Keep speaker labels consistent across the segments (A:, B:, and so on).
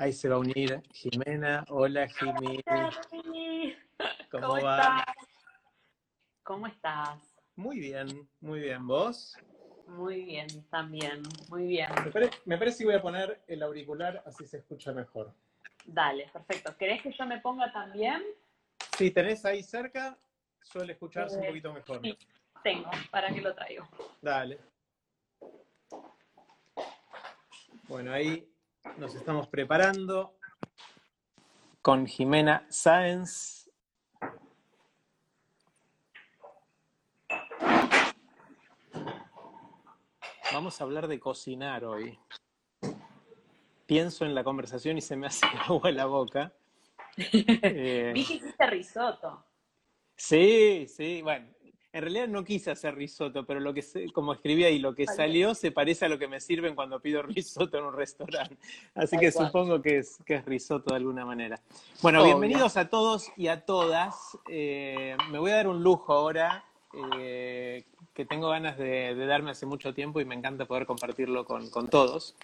A: Ahí se va a unir Jimena. Hola, Jimmy.
B: ¿Cómo, va? Estás? ¿Cómo estás?
A: Muy bien, muy bien. ¿Vos?
B: Muy bien, también, muy bien.
A: Me parece, que voy a poner el auricular así se escucha mejor.
B: Dale, perfecto. ¿Querés que yo me ponga también?
A: Si tenés ahí cerca, suele escucharse un eh, poquito mejor.
B: Sí, tengo, para que lo traigo.
A: Dale. Bueno, ahí nos estamos preparando con Jimena Sáenz. Vamos a hablar de cocinar hoy. Pienso en la conversación y se me hace agua en la boca.
B: eh, Vi que hiciste risotto.
A: Sí, sí, bueno, en realidad no quise hacer risotto, pero lo que como escribí ahí, lo que salió se parece a lo que me sirven cuando pido risotto en un restaurante. Así que supongo que es, que es risotto de alguna manera. Bueno, bienvenidos a todos y a todas. Eh, me voy a dar un lujo ahora eh, que tengo ganas de, darme hace mucho tiempo y me encanta poder compartirlo con, todos.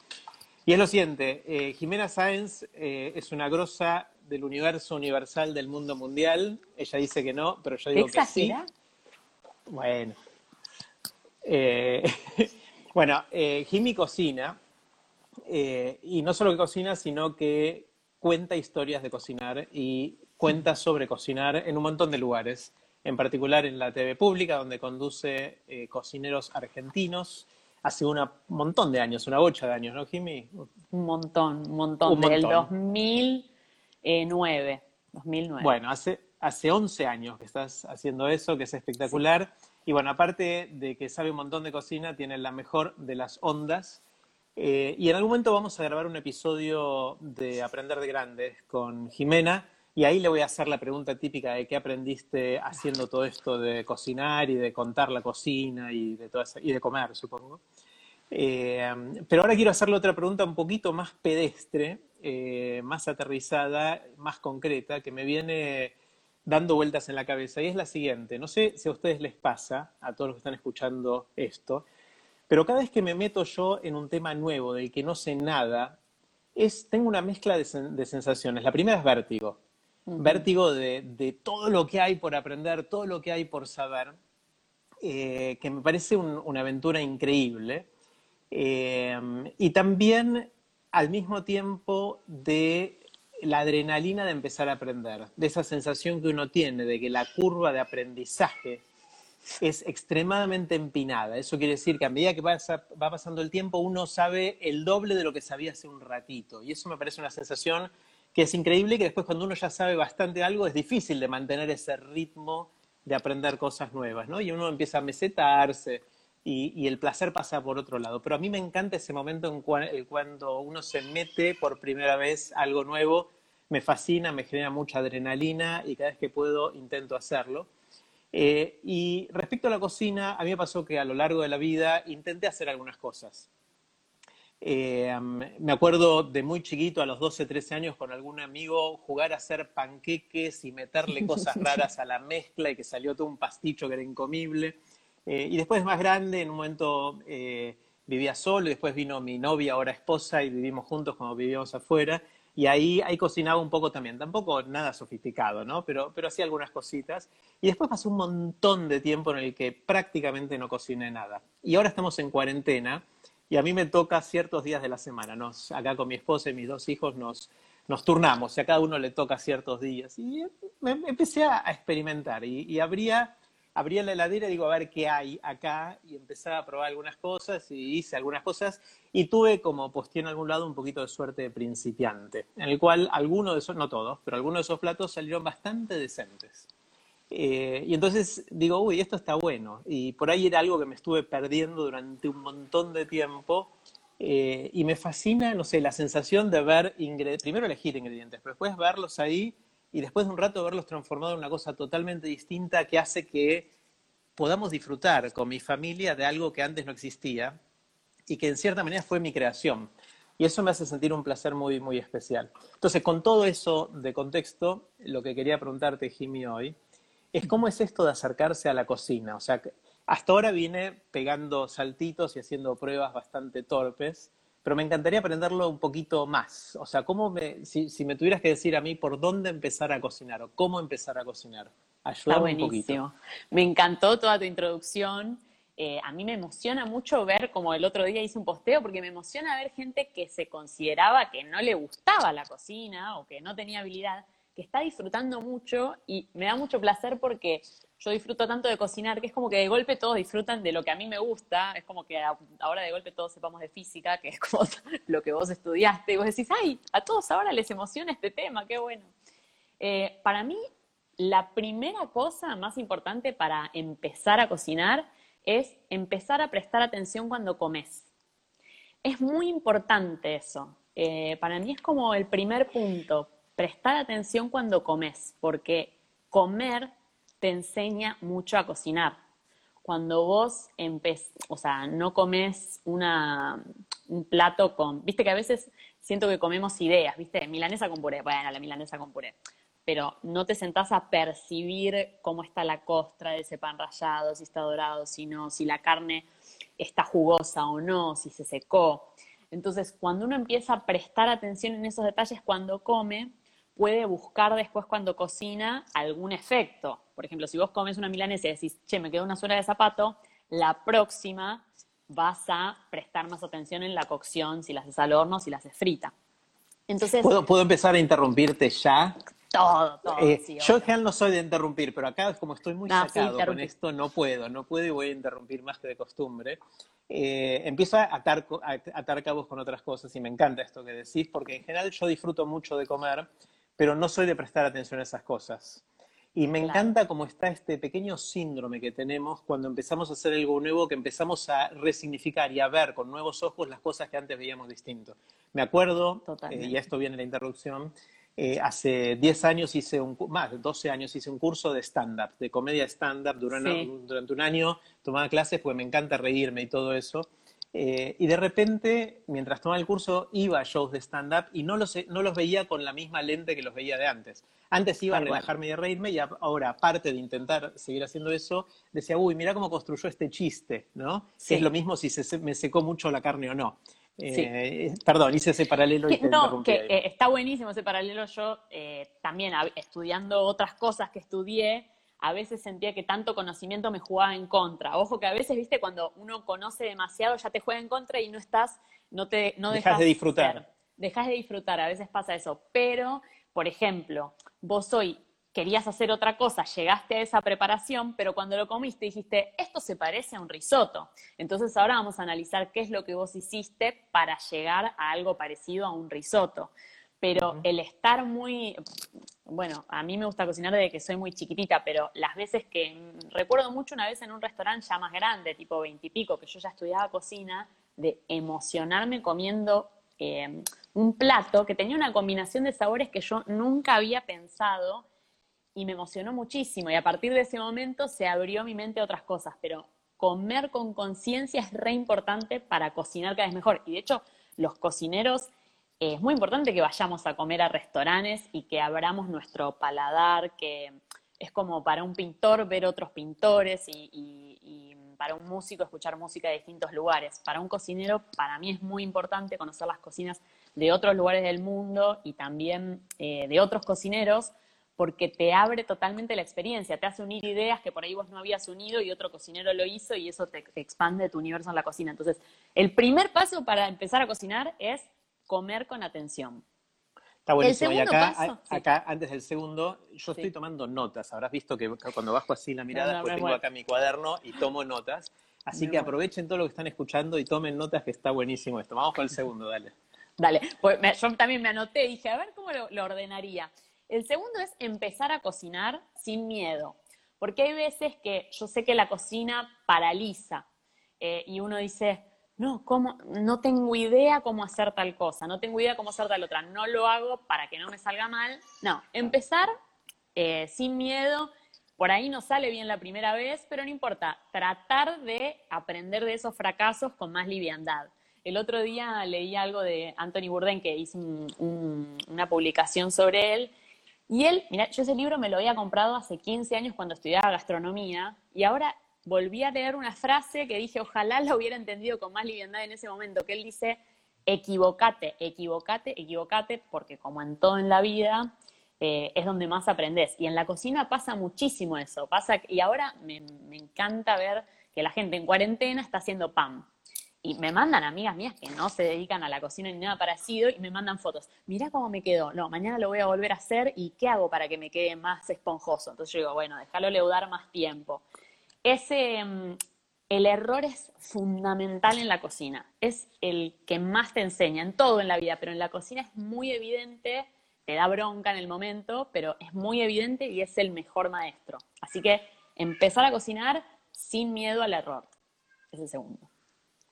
A: Y es lo siguiente, eh, Jimena Sáenz es una grosa del universo universal del mundo mundial. Ella dice que no, pero yo digo que sí. Bueno. Eh, bueno, eh, Jimmy cocina, eh, y no solo que cocina, sino que cuenta historias de cocinar y cuenta sobre cocinar en un montón de lugares, en particular en la TV pública, donde conduce cocineros argentinos hace un montón de años, una bocha de años, ¿no, Jimmy?
B: Un montón, un montón, del 2009. 2009.
A: Bueno, hace, hace 11 años que estás haciendo eso, que es espectacular. Y bueno, aparte de que sabe un montón de cocina, tiene la mejor de las ondas. Eh, y en algún momento vamos a grabar un episodio de Aprender de Grandes con Jimena. Y ahí le voy a hacer la pregunta típica de qué aprendiste haciendo todo esto de cocinar y de contar la cocina y de, y de comer, supongo. Eh, pero ahora quiero hacerle otra pregunta un poquito más pedestre, eh, más aterrizada, más concreta, que me viene dando vueltas en la cabeza y es la siguiente. No sé si a ustedes les pasa, a todos los que están escuchando esto, pero cada vez que me meto yo en un tema nuevo del que no sé nada, es, tengo una mezcla de, sensaciones. La primera es vértigo. Vértigo de, todo lo que hay por aprender, todo lo que hay por saber, eh, que me parece una aventura increíble. Eh, y también al mismo tiempo de la adrenalina de empezar a aprender, de esa sensación que uno tiene de que la curva de aprendizaje es extremadamente empinada. Eso quiere decir que a medida que va pasando el tiempo uno sabe el doble de lo que sabía hace un ratito. Y eso me parece una sensación que es increíble y que después cuando uno ya sabe bastante algo es difícil de mantener ese ritmo de aprender cosas nuevas, ¿no? Y uno empieza a mesetarse y, el placer pasa por otro lado. Pero a mí me encanta ese momento en cuando uno se mete por primera vez algo nuevo me fascina, me genera mucha adrenalina y cada vez que puedo intento hacerlo. Eh, y respecto a la cocina, a mí me pasó que a lo largo de la vida intenté hacer algunas cosas. Eh, me acuerdo de muy chiquito, a los 12, 13 años, con algún amigo, jugar a hacer panqueques y meterle cosas raras a la mezcla y que salió todo un pasticho que era incomible. Eh, y después más grande, en un momento vivía solo, y después vino mi novia, ahora esposa, y vivimos juntos como vivíamos afuera. Y ahí, ahí cocinaba un poco también, tampoco nada sofisticado, ¿no? Pero, pero hacía algunas cositas. Y después pasó un montón de tiempo en el que prácticamente no cociné nada. Y ahora estamos en cuarentena y a mí me toca ciertos días de la semana. Nos, acá con mi esposa y mis dos hijos nos, nos turnamos y a cada uno le toca ciertos días. Y me, empecé a, experimentar y, abría, abría la heladera y digo, a ver qué hay acá y empecé a probar algunas cosas y hice algunas cosas y tuve, como posté en algún lado, un poquito de suerte de principiante, en el cual algunos de esos, no todos, pero algunos de esos platos salieron bastante decentes. Eh, y entonces digo, uy, esto está bueno. Y por ahí era algo que me estuve perdiendo durante un montón de tiempo eh, y me fascina, no sé, la sensación de ver, primero elegir ingredientes, pero después verlos ahí y después de un rato verlos transformados en una cosa totalmente distinta que hace que podamos disfrutar con mi familia de algo que antes no existía y que en cierta manera fue mi creación. Y eso me hace sentir un placer muy, muy especial. Entonces, con todo eso de contexto, lo que quería preguntarte, Jimmy, hoy, es cómo es esto de acercarse a la cocina. O sea, hasta ahora vine pegando saltitos y haciendo pruebas bastante torpes, pero me encantaría aprenderlo un poquito más. O sea, ¿cómo me, si, me tuvieras que decir a mí por dónde empezar a cocinar o cómo empezar a cocinar, ayúdame un poquito.
B: Me encantó toda tu introducción. Eh, a mí me emociona mucho ver, como el otro día hice un posteo, porque me emociona ver gente que se consideraba que no le gustaba la cocina o que no tenía habilidad, que está disfrutando mucho y me da mucho placer porque yo disfruto tanto de cocinar que es como que de golpe todos disfrutan de lo que a mí me gusta, es como que ahora de golpe todos sepamos de física, que es como lo que vos estudiaste, y vos decís, ay, a todos ahora les emociona este tema, qué bueno. Eh, para mí, la primera cosa más importante para empezar a cocinar es empezar a prestar atención cuando comes. Es muy importante eso. Eh, para mí es como el primer punto, prestar atención cuando comes, porque comer te enseña mucho a cocinar. Cuando vos empezás, o sea, no comes un plato con, viste que a veces siento que comemos ideas, viste, milanesa con puré, bueno, la milanesa con puré, pero no te sentás a percibir cómo está la costra de ese pan rallado, si está dorado, si no, si la carne está jugosa o no, si se secó. Entonces, cuando uno empieza a prestar atención en esos detalles cuando come, puede buscar después cuando cocina algún efecto. Por ejemplo, si vos comes una milanesa y decís, che, me quedó una suela de zapato, la próxima vas a prestar más atención en la cocción, si la haces al horno, si la haces frita.
A: Entonces, ¿Puedo, ¿Puedo empezar a interrumpirte ya?
B: Todo, todo.
A: Eh, yo en general no soy de interrumpir, pero acá como estoy muy sacado con esto, no puedo, no puedo y voy a interrumpir más que de costumbre. Eh, empiezo a atar, a atar cabos con otras cosas y me encanta esto que decís, porque en general yo disfruto mucho de comer, pero no soy de prestar atención a esas cosas. Y me encanta cómo está este pequeño síndrome que tenemos cuando empezamos a hacer algo nuevo, que empezamos a resignificar y a ver con nuevos ojos las cosas que antes veíamos distinto. Me acuerdo, eh, y esto viene en la interrupción, eh, hace 10 años hice un, más, 12 años hice un curso de stand-up, de comedia stand-up durante, durante un año, tomaba clases porque me encanta reírme y todo eso. Eh, y de repente, mientras tomaba el curso, iba a shows de stand-up y no los, no los veía con la misma lente que los veía de antes. Antes iba a relajarme y a reírme y ahora, aparte de intentar seguir haciendo eso, decía, uy, mira cómo construyó este chiste, ¿no? es lo mismo si se, me secó mucho la carne o no. Eh, perdón, hice ese paralelo. Y
B: no, que eh, está buenísimo ese paralelo. Yo también estudiando otras cosas que estudié, a veces sentía que tanto conocimiento me jugaba en contra. Ojo que a veces, viste, cuando uno conoce demasiado ya te juega en contra y no estás, no te, no
A: dejas, de disfrutar.
B: dejas de disfrutar, a veces pasa eso. Pero, por ejemplo, vos hoy querías hacer otra cosa, llegaste a esa preparación, pero cuando lo comiste dijiste, esto se parece a un risotto. Entonces ahora vamos a analizar qué es lo que vos hiciste para llegar a algo parecido a un risotto pero el estar muy, bueno, a mí me gusta cocinar desde que soy muy chiquitita, pero las veces que, recuerdo mucho una vez en un restaurante ya más grande, tipo veintipico, que yo ya estudiaba cocina, de emocionarme comiendo eh, un plato que tenía una combinación de sabores que yo nunca había pensado y me emocionó muchísimo. Y a partir de ese momento se abrió mi mente a otras cosas, pero comer con conciencia es re importante para cocinar cada vez mejor. Y de hecho los cocineros es muy importante que vayamos a comer a restaurantes y que abramos nuestro paladar, que es como para un pintor ver otros pintores y, para un músico escuchar música de distintos lugares. Para un cocinero, para mí es muy importante conocer las cocinas de otros lugares del mundo y también eh, de otros cocineros, porque te abre totalmente la experiencia, te hace unir ideas que por ahí vos no habías unido y otro cocinero lo hizo y eso te expande tu universo en la cocina. Entonces, el primer paso para empezar a cocinar es comer con atención.
A: Está buenísimo. Y acá, acá, antes del segundo, yo estoy tomando notas. Habrás visto que cuando bajo así la mirada, pues tengo acá mi cuaderno y tomo notas. Así que aprovechen todo lo que están escuchando y tomen notas, que está buenísimo esto. Vamos con el segundo, dale.
B: Dale, pues yo también me anoté y dije, a ver cómo lo, ordenaría. El segundo es empezar a cocinar sin miedo. Porque hay veces que yo sé que la cocina paraliza eh, y uno dice, no, ¿cómo? no tengo idea cómo hacer tal cosa, no tengo idea cómo hacer tal otra, no lo hago para que no me salga mal. No, empezar eh, sin miedo, por ahí no sale bien la primera vez, pero no importa, tratar de aprender de esos fracasos con más liviandad. El otro día leí algo de Anthony Bourdain que hizo una publicación sobre él. Y él, mira, yo ese libro me lo había comprado hace 15 años cuando estudiaba gastronomía y ahora volví a leer una frase que dije, ojalá la hubiera entendido con más liviandad en ese momento, que él dice, equivocate, equivocate, equivocate, porque como en todo en la vida, eh, es donde más aprendes. Y en la cocina pasa muchísimo eso. Pasa, y ahora me, encanta ver que la gente en cuarentena está haciendo pan. Y me mandan amigas mías que no se dedican a la cocina ni nada parecido y me mandan fotos. Mirá cómo me quedó. No, mañana lo voy a volver a hacer y ¿qué hago para que me quede más esponjoso? Entonces yo digo, bueno, déjalo leudar más tiempo ese, mm, el error es fundamental en la cocina. Es el que más te enseña en todo en la vida, pero en la cocina es muy evidente, te da bronca en el momento, pero es muy evidente y es el mejor maestro. Así que empezar a cocinar sin miedo al error. Es el segundo.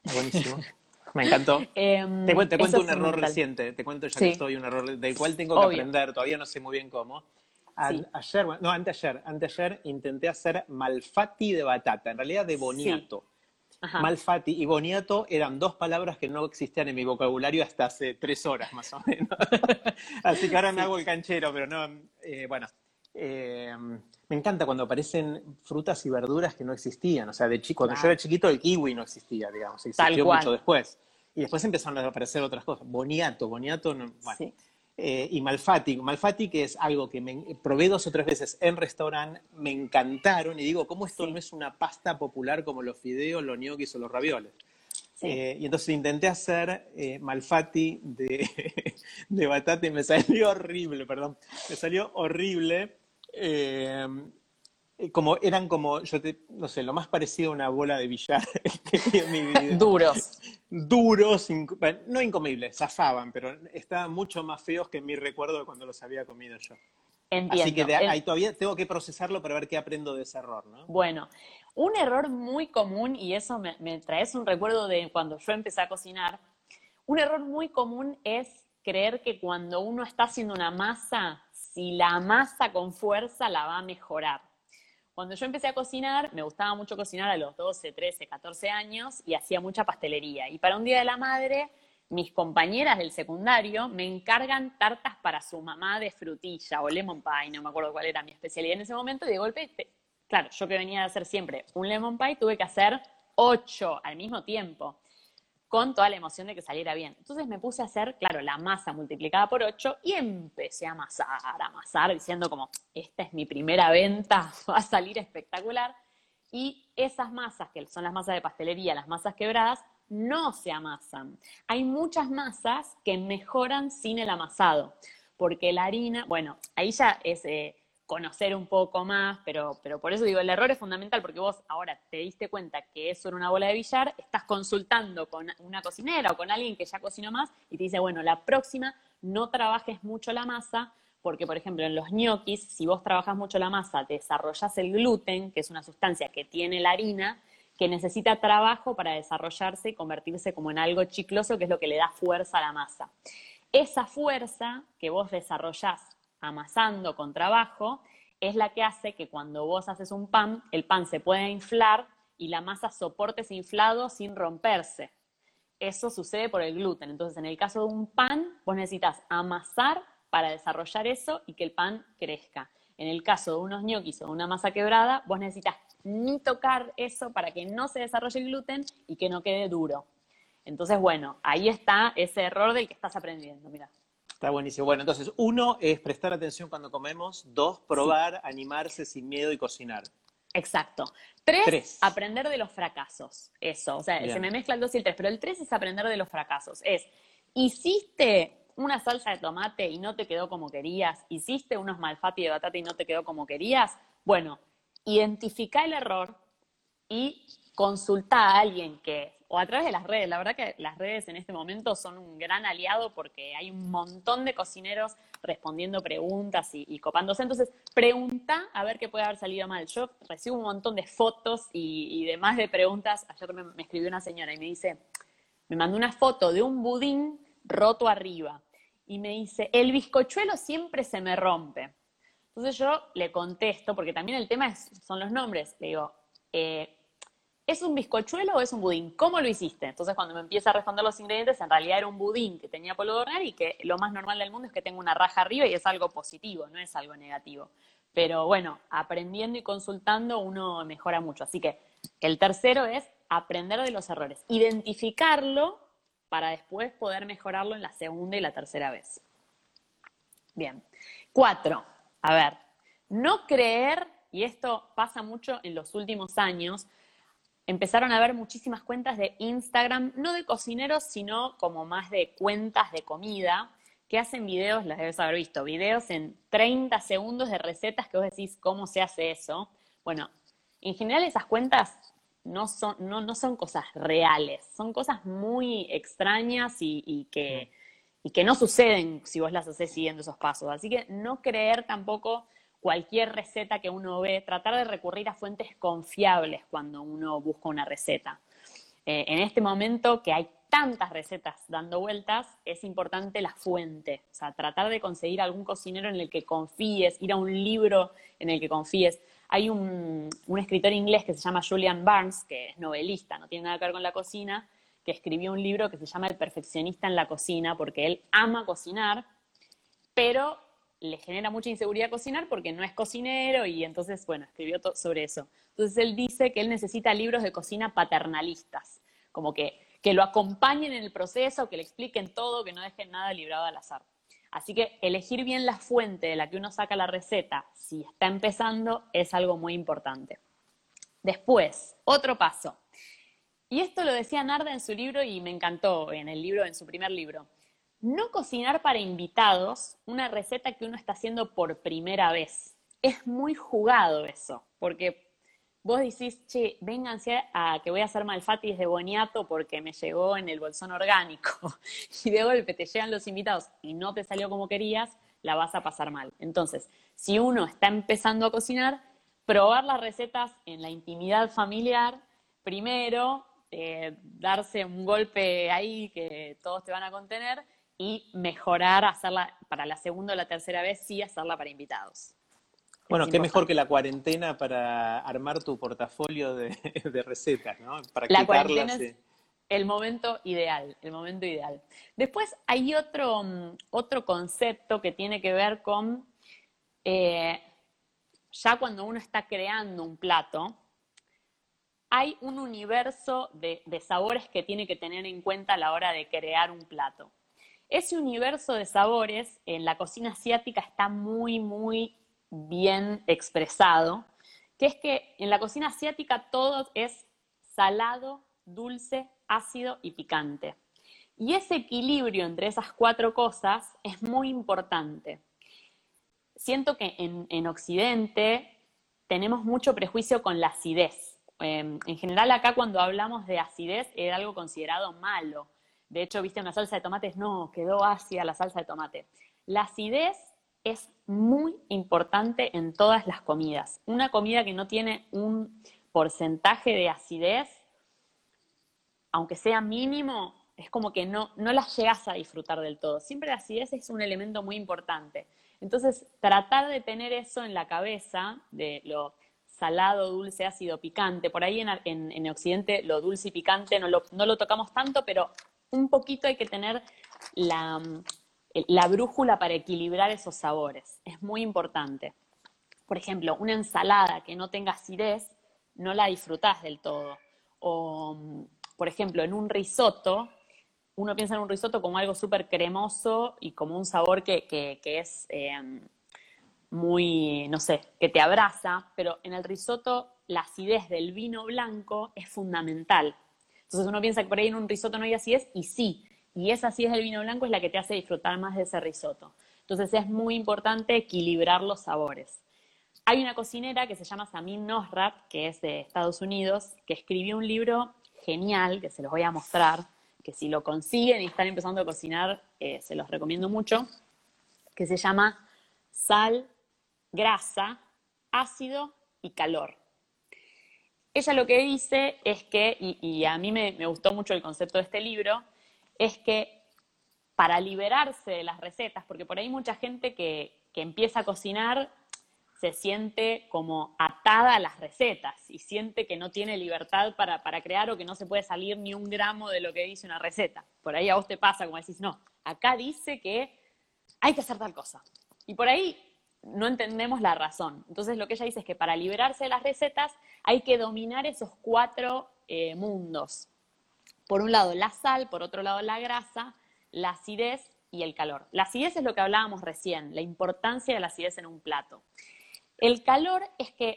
A: Buenísimo. Me encantó. Em, te, cuento un error reciente, te cuento ya que estoy un error del cual tengo que aprender, todavía no sé muy bien cómo. Ayer, no, anteayer, anteayer intenté hacer malfatti de batata, en realidad de boniato. Malfatti y boniato eran dos palabras que no existían en mi vocabulario hasta hace tres horas más o menos. Así que ahora me hago el canchero, pero no, eh, bueno. Eh, me encanta cuando aparecen frutas y verduras que no existían. O sea, de chico, cuando yo era chiquito el kiwi no existía, digamos, existió mucho después. Y después empezaron a aparecer otras cosas. Boniato, boniato, bueno. Eh, y Malfatti. Malfatti, que es algo que me probé dos o tres veces en restaurante, me encantaron. Y digo, ¿cómo esto no es una pasta popular como los fideos, los gnocchis o los ravioles? Eh, y entonces intenté hacer eh, Malfatti de, de batata y me salió horrible, perdón. Me salió horrible. como eran como, yo te, no sé, lo más parecido a una bola de billar que vi en mi vida.
B: Duros
A: duros, no incomibles, zafaban, pero estaban mucho más feos que mi recuerdo de cuando los había comido yo.
B: Entiendo.
A: Así que ahí todavía tengo que procesarlo para ver qué aprendo de ese error, ¿no?
B: Bueno, un error muy común, y eso me, me traes un recuerdo de cuando yo empecé a cocinar, un error muy común es creer que cuando uno está haciendo una masa, si la masa con fuerza la va a mejorar. Cuando yo empecé a cocinar, me gustaba mucho cocinar a los 12, 13, 14 años y hacía mucha pastelería. Y para un Día de la Madre, mis compañeras del secundario me encargan tartas para su mamá de frutilla o lemon pie, no me acuerdo cuál era mi especialidad en ese momento, y de golpe, claro, yo que venía a hacer siempre un lemon pie, tuve que hacer ocho al mismo tiempo con toda la emoción de que saliera bien. Entonces me puse a hacer, claro, la masa multiplicada por 8 y empecé a amasar, amasar, diciendo como, esta es mi primera venta, va a salir espectacular. Y esas masas, que son las masas de pastelería, las masas quebradas, no se amasan. Hay muchas masas que mejoran sin el amasado, porque la harina, bueno, ahí ya es... Eh, conocer un poco más, pero, pero por eso digo, el error es fundamental, porque vos ahora te diste cuenta que eso era una bola de billar, estás consultando con una cocinera o con alguien que ya cocinó más y te dice, bueno, la próxima no trabajes mucho la masa, porque por ejemplo en los ñoquis, si vos trabajas mucho la masa, desarrollas el gluten, que es una sustancia que tiene la harina, que necesita trabajo para desarrollarse y convertirse como en algo chicloso, que es lo que le da fuerza a la masa. Esa fuerza que vos desarrollás amasando con trabajo, es la que hace que cuando vos haces un pan, el pan se pueda inflar y la masa soporte ese inflado sin romperse. Eso sucede por el gluten. Entonces, en el caso de un pan, vos necesitas amasar para desarrollar eso y que el pan crezca. En el caso de unos ñoquis o una masa quebrada, vos necesitas ni tocar eso para que no se desarrolle el gluten y que no quede duro. Entonces, bueno, ahí está ese error del que estás aprendiendo, mira.
A: Está buenísimo. Bueno, entonces, uno es prestar atención cuando comemos. Dos, probar, animarse sin miedo y cocinar.
B: Exacto. Tres, aprender de los fracasos. Eso, o sea, se me mezcla el dos y el tres, pero el tres es aprender de los fracasos. Es, hiciste una salsa de tomate y no te quedó como querías, hiciste unos malfati de batata y no te quedó como querías, bueno, identifica el error y consulta a alguien que, o a través de las redes, la verdad que las redes en este momento son un gran aliado porque hay un montón de cocineros respondiendo preguntas y, copándose. Entonces, pregunta a ver qué puede haber salido mal. Yo recibo un montón de fotos y, demás de preguntas. Ayer me, escribió una señora y me dice, me mandó una foto de un budín roto arriba y me dice, el bizcochuelo siempre se me rompe. Entonces yo le contesto, porque también el tema son los nombres, le digo, eh, ¿es un bizcochuelo o es un budín? ¿Cómo lo hiciste? Entonces cuando me empieza a responder los ingredientes, en realidad era un budín que tenía polvo de hornear y que lo más normal del mundo es que tenga una raja arriba y es algo positivo, no es algo negativo. Pero bueno, aprendiendo y consultando uno mejora mucho. Así que el tercero es aprender de los errores, identificarlo para después poder mejorarlo en la segunda y la tercera vez. Bien. Cuatro, a ver, no creer, y esto pasa mucho en los últimos años, empezaron a haber muchísimas cuentas de Instagram, no de cocineros, sino como más de cuentas de comida, que hacen videos, las debes haber visto, videos en 30 segundos de recetas que vos decís cómo se hace eso. Bueno, en general esas cuentas no son, no, no son cosas reales, son cosas muy extrañas y, que, y que no suceden si vos las haces siguiendo esos pasos. Así que no creer tampoco cualquier receta que uno ve, tratar de recurrir a fuentes confiables cuando uno busca una receta. Eh, en este momento que hay tantas recetas dando vueltas, es importante la fuente, o sea, tratar de conseguir algún cocinero en el que confíes, ir a un libro en el que confíes. Hay un, escritor inglés que se llama Julian Barnes, que es novelista, no tiene nada que ver con la cocina, que escribió un libro que se llama El perfeccionista en la cocina, porque él ama cocinar, pero le genera mucha inseguridad cocinar porque no es cocinero y entonces, bueno, escribió sobre eso. Entonces él dice que él necesita libros de cocina paternalistas, como que, que lo acompañen en el proceso, que le expliquen todo, que no dejen nada librado al azar. Así que elegir bien la fuente de la que uno saca la receta, si está empezando, es algo muy importante. Después, otro paso. Y esto lo decía Narda en su libro y me encantó en el libro, en su primer libro. No cocinar para invitados una receta que uno está haciendo por primera vez. Es muy jugado eso, porque vos decís, che, vénganse a que voy a hacer malfatis de boniato porque me llegó en el bolsón orgánico y de golpe te llegan los invitados y no te salió como querías, la vas a pasar mal. Entonces, si uno está empezando a cocinar, probar las recetas en la intimidad familiar, primero, eh, darse un golpe ahí que todos te van a contener y mejorar, hacerla para la segunda o la tercera vez, sí hacerla para invitados.
A: Bueno, qué mejor que la cuarentena para armar tu portafolio de, recetas, ¿no?
B: La cuarentena es el momento ideal, el momento ideal. Después hay otro, mm, otro concepto que tiene que ver con eh, ya cuando uno está creando un plato, hay un universo de, de, sabores que tiene que tener en cuenta a la hora de crear un plato. Ese universo de sabores en la cocina asiática está muy, muy bien expresado, que es que en la cocina asiática todo es salado, dulce, ácido y picante. Y ese equilibrio entre esas cuatro cosas es muy importante. Siento que en, Occidente tenemos mucho prejuicio con la acidez. Em, en general acá cuando hablamos de acidez era algo considerado malo. De hecho, viste una salsa de tomates, no, quedó ácida la salsa de tomate. La acidez es muy importante en todas las comidas. Una comida que no tiene un porcentaje de acidez, aunque sea mínimo, es como que no, no las llegas a disfrutar del todo. Siempre la acidez es un elemento muy importante. Entonces, tratar de tener eso en la cabeza, de lo salado, dulce, ácido, picante. Por ahí en, en, Occidente lo dulce y picante no lo, no lo tocamos tanto, pero un poquito hay que tener la, la brújula para equilibrar esos sabores. Es muy importante. Por ejemplo, una ensalada que no tenga acidez, no la disfrutás del todo. O, por ejemplo, en un risotto, uno piensa en un risotto como algo súper cremoso y como un sabor que, es em, muy, no sé, que te abraza, pero en el risotto la acidez del vino blanco es fundamental. Entonces uno piensa que por ahí en un risotto no hay acidez y sí, y esa acidez del vino blanco es la que te hace disfrutar más de ese risotto. Entonces es muy importante equilibrar los sabores. Hay una cocinera que se llama Samin Nosrat, que es de Estados Unidos, que escribió un libro genial, que se los voy a mostrar, que si lo consiguen y están empezando a cocinar, eh, se los recomiendo mucho, que se llama Sal, Grasa, Ácido y Calor. Ella lo que dice es que, y, a mí me, gustó mucho el concepto de este libro, es que para liberarse de las recetas, porque por ahí mucha gente que, empieza a cocinar se siente como atada a las recetas y siente que no tiene libertad para, para, crear o que no se puede salir ni un gramo de lo que dice una receta. Por ahí a vos te pasa como decís, no, acá dice que hay que hacer tal cosa. Y por ahí no entendemos la razón. Entonces lo que ella dice es que para liberarse de las recetas hay que dominar esos cuatro eh, mundos. Por un lado la sal, por otro lado la grasa, la acidez y el calor. La acidez es lo que hablábamos recién, la importancia de la acidez en un plato. El calor es que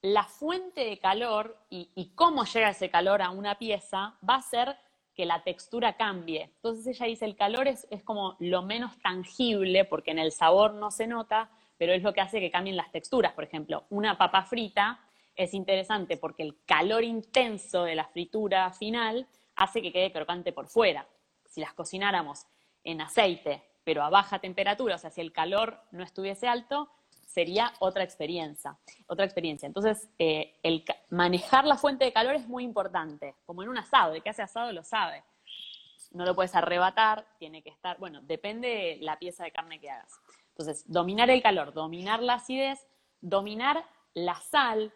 B: la fuente de calor y, y cómo llega ese calor a una pieza va a ser que la textura cambie. Entonces ella dice, el calor es, es, como lo menos tangible, porque en el sabor no se nota, pero es lo que hace que cambien las texturas. Por ejemplo, una papa frita es interesante porque el calor intenso de la fritura final hace que quede crocante por fuera. Si las cocináramos en aceite, pero a baja temperatura, o sea, si el calor no estuviese alto, sería otra experiencia. Otra experiencia. Entonces, eh, el manejar la fuente de calor es muy importante, como en un asado, de que hace asado lo sabe. No lo puedes arrebatar, tiene que estar, bueno, depende de la pieza de carne que hagas. Entonces, dominar el calor, dominar la acidez, dominar la sal,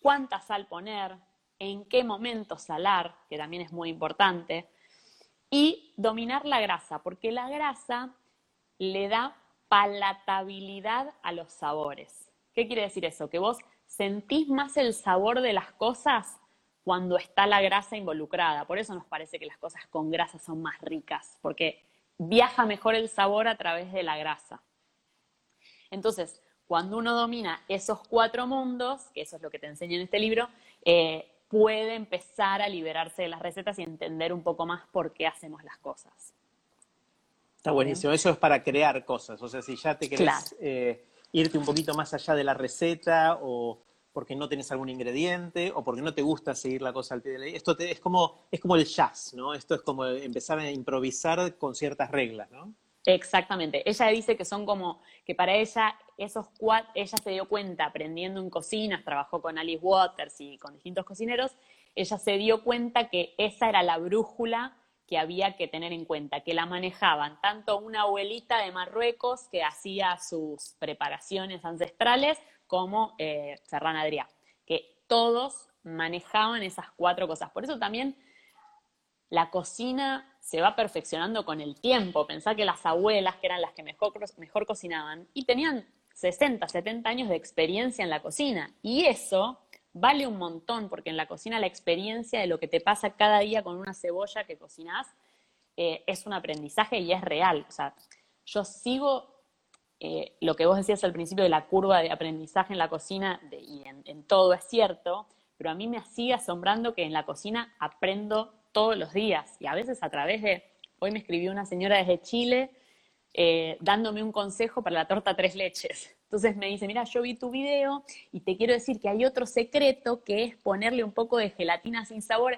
B: cuánta sal poner, en qué momento salar, que también es muy importante, y dominar la grasa, porque la grasa le da palatabilidad a los sabores. ¿Qué quiere decir eso? Que vos sentís más el sabor de las cosas cuando está la grasa involucrada. Por eso nos parece que las cosas con grasa son más ricas, porque viaja mejor el sabor a través de la grasa. Entonces, cuando uno domina esos cuatro mundos, que eso es lo que te enseño en este libro, eh, puede empezar a liberarse de las recetas y entender un poco más por qué hacemos las cosas.
A: Está buenísimo. Eso es para crear cosas. O sea, si ya te querés eh, irte un poquito más allá de la receta o porque no tenés algún ingrediente o porque no te gusta seguir la cosa al pie de la ley. Esto es, como, es como el jazz, ¿no? Esto es como empezar a improvisar con ciertas reglas, ¿no?
B: Exactamente. Ella dice que son como, que para ella, esos cuatro, ella se dio cuenta aprendiendo en cocinas, trabajó con Alice Waters y con distintos cocineros, ella se dio cuenta que esa era la brújula que había que tener en cuenta, que la manejaban tanto una abuelita de Marruecos que hacía sus preparaciones ancestrales como eh, Ferran Adrià, que todos manejaban esas cuatro cosas. Por eso también la cocina se va perfeccionando con el tiempo. Pensá que las abuelas, que eran las que mejor, cocinaban, y tenían 60, 70 años de experiencia en la cocina. Y eso vale un montón, porque en la cocina la experiencia de lo que te pasa cada día con una cebolla que cocinás eh, es un aprendizaje y es real. O sea, yo sigo eh, lo que vos decías al principio de la curva de aprendizaje en la cocina, y en, en todo es cierto, pero a mí me sigue asombrando que en la cocina aprendo todos los días y a veces a través de, hoy me escribió una señora desde Chile eh, dándome un consejo para la torta tres leches. Entonces me dice, mira, yo vi tu video y te quiero decir que hay otro secreto que es ponerle un poco de gelatina sin sabor.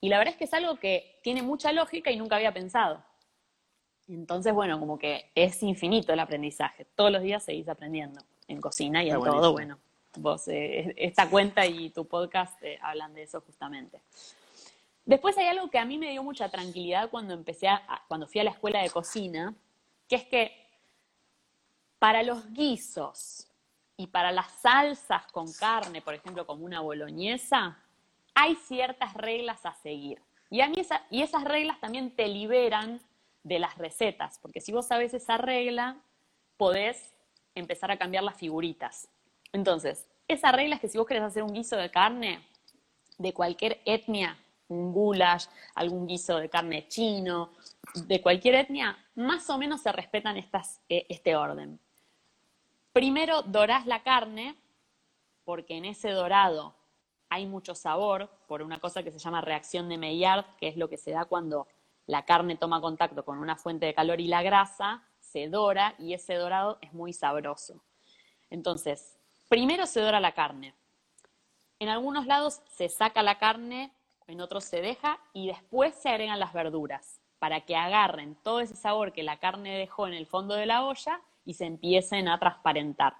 B: Y la verdad es que es algo que tiene mucha lógica y nunca había pensado. Entonces, bueno, como que es infinito el aprendizaje. Todos los días seguís aprendiendo en cocina y en todo. Bueno, vos, eh, esta cuenta y tu podcast eh, hablan de eso justamente. Después hay algo que a mí me dio mucha tranquilidad cuando empecé a, cuando fui a la escuela de cocina, que es que para los guisos y para las salsas con carne, por ejemplo, como una boloñesa, hay ciertas reglas a seguir. Y, a mí y esas reglas también te liberan de las recetas, porque si vos sabes esa regla, podés empezar a cambiar las figuritas. Entonces, esa regla es que si vos querés hacer un guiso de carne de cualquier etnia, un goulash, algún guiso de carne chino, de cualquier etnia, más o menos se respetan estas, eh, este orden. Primero dorás la carne, porque en ese dorado hay mucho sabor, por una cosa que se llama reacción de Maillard, que es lo que se da cuando la carne toma contacto con una fuente de calor y la grasa, se dora y ese dorado es muy sabroso. Entonces, primero se dora la carne. En algunos lados se saca la carne, en otros se deja y después se agregan las verduras para que agarren todo ese sabor que la carne dejó en el fondo de la olla y se empiecen a transparentar.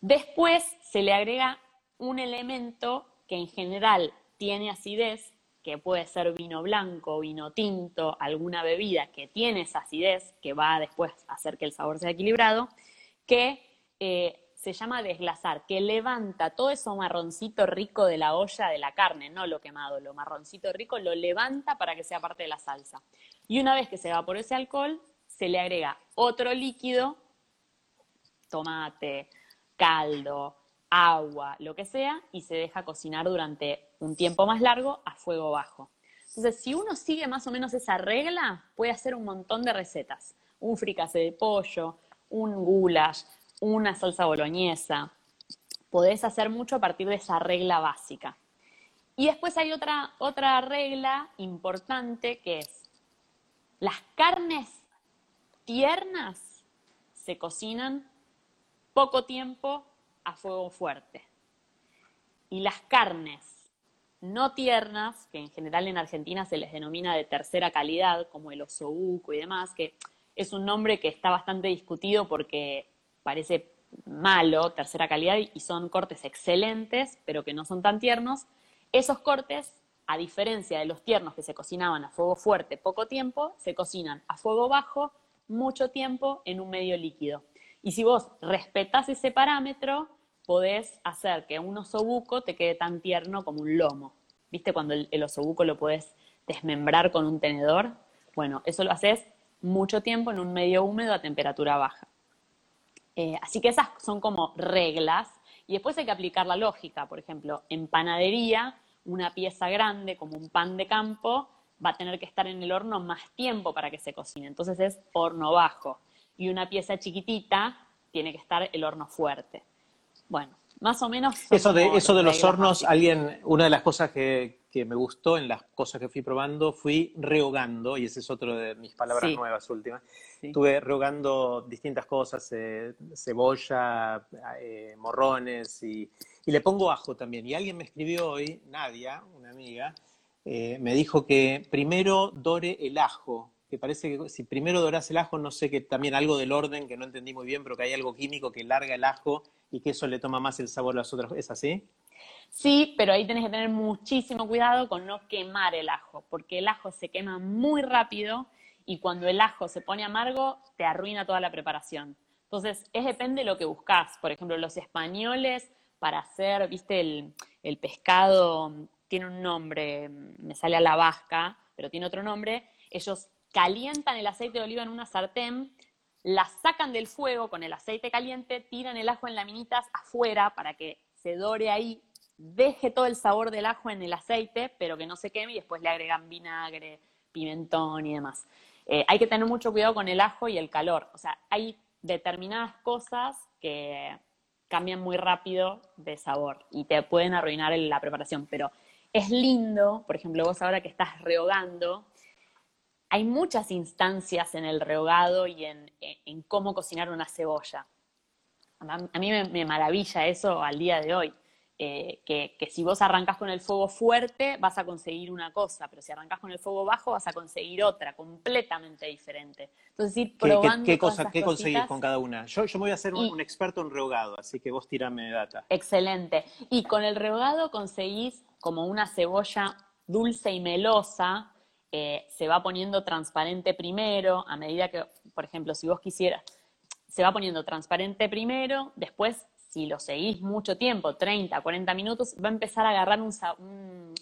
B: Después se le agrega un elemento que en general tiene acidez, que puede ser vino blanco, vino tinto, alguna bebida que tiene esa acidez, que va después a hacer que el sabor sea equilibrado, que eh, se llama desglasar, que levanta todo eso marroncito rico de la olla de la carne, no lo quemado, lo marroncito rico, lo levanta para que sea parte de la salsa. Y una vez que se evaporó ese alcohol, se le agrega otro líquido, tomate, caldo, agua, lo que sea, y se deja cocinar durante un tiempo más largo a fuego bajo. Entonces, si uno sigue más o menos esa regla, puede hacer un montón de recetas. Un fricase de pollo, un goulash, una salsa boloñesa. Podés hacer mucho a partir de esa regla básica. Y después hay otra, otra regla importante que es, las carnes tiernas se cocinan poco tiempo a fuego fuerte. Y las carnes no tiernas, que en general en Argentina se les denomina de tercera calidad, como el osobuco y demás, que es un nombre que está bastante discutido porque parece malo, tercera calidad, y son cortes excelentes, pero que no son tan tiernos. Esos cortes, a diferencia de los tiernos que se cocinaban a fuego fuerte poco tiempo, se cocinan a fuego bajo mucho tiempo en un medio líquido. Y si vos respetás ese parámetro, podés hacer que un osobuco te quede tan tierno como un lomo. ¿Viste cuando el, osobuco lo podés desmembrar con un tenedor? Bueno, eso lo haces mucho tiempo en un medio húmedo a temperatura baja. Eh, así que esas son como reglas. Y después hay que aplicar la lógica. Por ejemplo, en panadería, una pieza grande como un pan de campo va a tener que estar en el horno más tiempo para que se cocine. Entonces es horno bajo. Y una pieza chiquitita tiene que estar el horno fuerte. Bueno, más o menos.
A: Eso de, eso de los hornos, alguien, una de las cosas que, me gustó en las cosas que fui probando, fui rehogando, y ese es otro de mis palabras nuevas últimas. Estuve rehogando distintas cosas, eh, cebolla, eh, morrones, y, le pongo ajo también. Y alguien me escribió hoy, Nadia, una amiga, eh, me dijo que primero dore el ajo que parece que si primero doras el ajo, no sé que también algo del orden que no entendí muy bien, pero que hay algo químico que larga el ajo y que eso le toma más el sabor a las otras. ¿Es así?
B: Sí, pero ahí tenés que tener muchísimo cuidado con no quemar el ajo, porque el ajo se quema muy rápido y cuando el ajo se pone amargo, te arruina toda la preparación. Entonces, es depende de lo que buscas. Por ejemplo, los españoles, para hacer, viste, el, el pescado tiene un nombre, me sale a la vasca, pero tiene otro nombre. Ellos calientan el aceite de oliva en una sartén, la sacan del fuego con el aceite caliente, tiran el ajo en laminitas afuera para que se dore ahí, deje todo el sabor del ajo en el aceite, pero que no se queme y después le agregan vinagre, pimentón y demás. Eh, hay que tener mucho cuidado con el ajo y el calor. O sea, hay determinadas cosas que cambian muy rápido de sabor y te pueden arruinar la preparación, pero es lindo, por ejemplo, vos ahora que estás rehogando, hay muchas instancias en el rehogado y en, cómo cocinar una cebolla. A mí me, maravilla eso al día de hoy. Eh, que, si vos arrancás con el fuego fuerte vas a conseguir una cosa, pero si arrancás con el fuego bajo vas a conseguir otra, completamente diferente.
A: Entonces ir probando. ¿Qué, cosa, ¿qué conseguís con cada una? Yo, yo me voy a hacer un, experto en rehogado, así que vos tirame data.
B: Excelente. Y con el rehogado conseguís como una cebolla dulce y melosa, eh, se va poniendo transparente primero, a medida que, por ejemplo, si vos quisieras, se va poniendo transparente primero, después, si lo seguís mucho tiempo, 30, 40 minutos, va a empezar a agarrar un,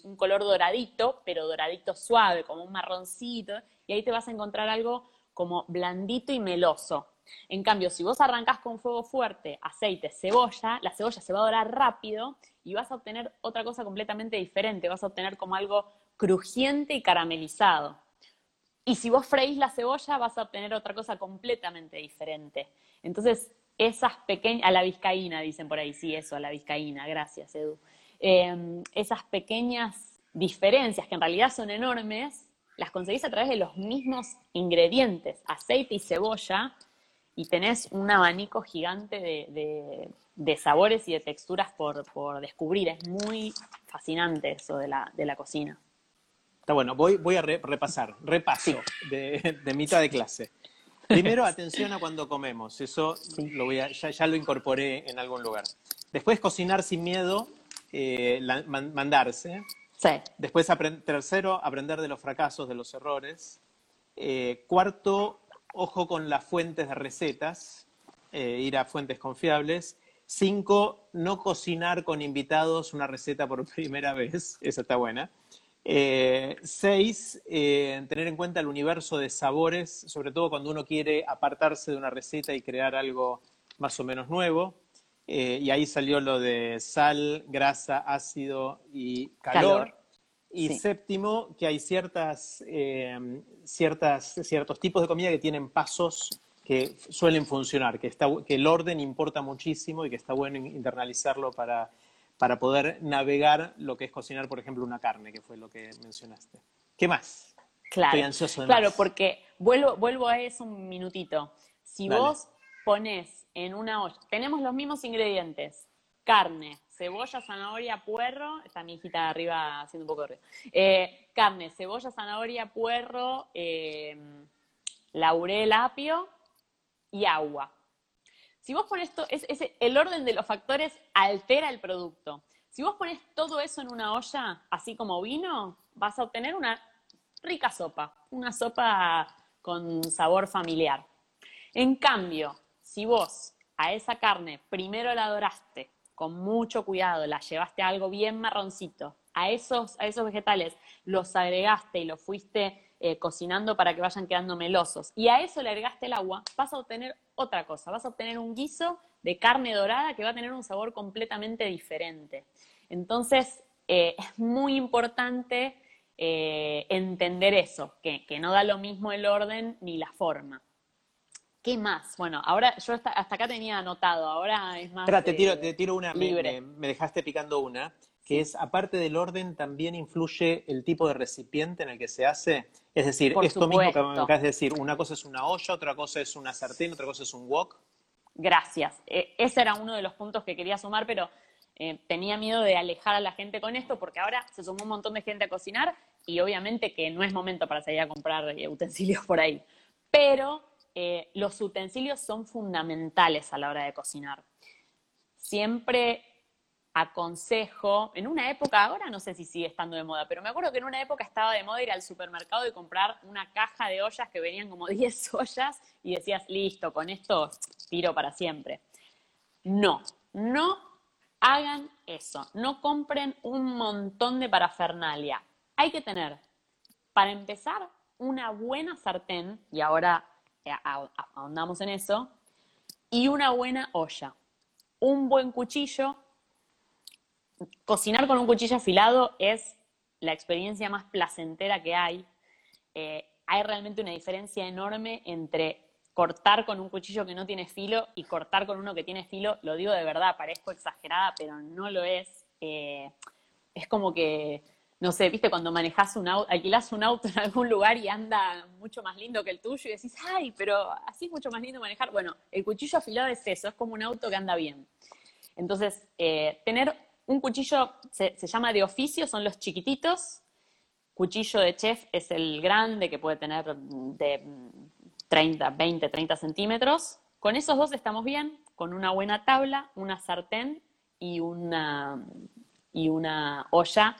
B: un color doradito, pero doradito suave, como un marroncito, y ahí te vas a encontrar algo como blandito y meloso. En cambio, si vos arrancás con fuego fuerte, aceite, cebolla, la cebolla se va a dorar rápido y vas a obtener otra cosa completamente diferente, vas a obtener como algo crujiente y caramelizado. Y si vos freís la cebolla, vas a obtener otra cosa completamente diferente. Entonces, esas pequeñas, a la vizcaína dicen por ahí, sí, eso, a la vizcaína, gracias, Edu. Em, esas pequeñas diferencias, que en realidad son enormes, las conseguís a través de los mismos ingredientes, aceite y cebolla, y tenés un abanico gigante de, sabores y de texturas por, descubrir. Es muy fascinante eso de la, de la cocina.
A: Está bueno, voy, voy a repasar, repaso de, mitad de clase. Primero, atención a cuando comemos, eso lo voy a, ya, lo incorporé en algún lugar. Después, cocinar sin miedo, eh, mandarse.
B: Sí.
A: Después, tercero, aprender de los fracasos, de los errores. Eh, cuarto, ojo con las fuentes de recetas, eh, ir a fuentes confiables. Cinco, no cocinar con invitados una receta por primera vez, esa está buena. Eh, seis, eh, tener en cuenta el universo de sabores, sobre todo cuando uno quiere apartarse de una receta y crear algo más o menos nuevo. Eh, y ahí salió lo de sal, grasa, ácido y calor. Y séptimo, que hay ciertas, ciertas, ciertos tipos de comida que tienen pasos que suelen funcionar, que, está, que el orden importa muchísimo y que está bueno internalizarlo para para poder navegar lo que es cocinar, por ejemplo, una carne, que fue lo que mencionaste. ¿Qué más?
B: Claro, Estoy ansioso de claro porque vuelvo, vuelvo a eso un minutito. Si vos pones en una olla, tenemos los mismos ingredientes, carne, cebolla, zanahoria, puerro, está mi hijita arriba haciendo un poco de ruido, eh, carne, cebolla, zanahoria, puerro, eh, laurel, apio y agua. Si vos pones esto, es, el orden de los factores altera el producto. Si vos pones todo eso en una olla, así como vino, vas a obtener una rica sopa, una sopa con sabor familiar. En cambio, si vos a esa carne primero la doraste con mucho cuidado, la llevaste a algo bien marroncito, a esos, a esos vegetales los agregaste y los fuiste eh, cocinando para que vayan quedando melosos. Y a eso le agregaste el agua, vas a obtener otra cosa, vas a obtener un guiso de carne dorada que va a tener un sabor completamente diferente. Entonces, eh, es muy importante eh, entender eso, que, no da lo mismo el orden ni la forma. ¿Qué más? Bueno, ahora yo hasta, acá tenía anotado, ahora es más.
A: Espera, te tiro, te tiro una, libre. me, dejaste picando una que es, aparte del orden, también influye el tipo de recipiente en el que se hace. Es decir, esto mismo que me acabas de decir, una cosa es una olla, otra cosa es una sartén, otra cosa es un wok.
B: Gracias. E, ese era uno de los puntos que quería sumar, pero eh, tenía miedo de alejar a la gente con esto, porque ahora se sumó un montón de gente a cocinar y obviamente que no es momento para salir a comprar eh, utensilios por ahí. Pero eh, los utensilios son fundamentales a la hora de cocinar. Siempre aconsejo, en una época, ahora no sé si sigue estando de moda, pero me acuerdo que en una época estaba de moda ir al supermercado y comprar una caja de ollas que venían como 10 ollas y decías, listo, con esto tiro para siempre. No, no hagan eso, no compren un montón de parafernalia. Hay que tener, para empezar, una buena sartén, y ahora eh, ahondamos en eso, y una buena olla, un buen cuchillo, cocinar con un cuchillo afilado es la experiencia más placentera que hay. Eh, hay realmente una diferencia enorme entre cortar con un cuchillo que no tiene filo y cortar con uno que tiene filo. Lo digo de verdad, parezco exagerada, pero no lo es. Eh, es como que, no sé, viste, cuando manejas un auto, alquilás un auto en algún lugar y anda mucho más lindo que el tuyo y decís, ay, pero así es mucho más lindo manejar. Bueno, el cuchillo afilado es eso, es como un auto que anda bien. Entonces, eh, tener un cuchillo se, llama de oficio, son los chiquititos. Cuchillo de chef es el grande que puede tener de 30, 20, 30 centímetros. Con esos dos estamos bien, con una buena tabla, una sartén y una, y una olla.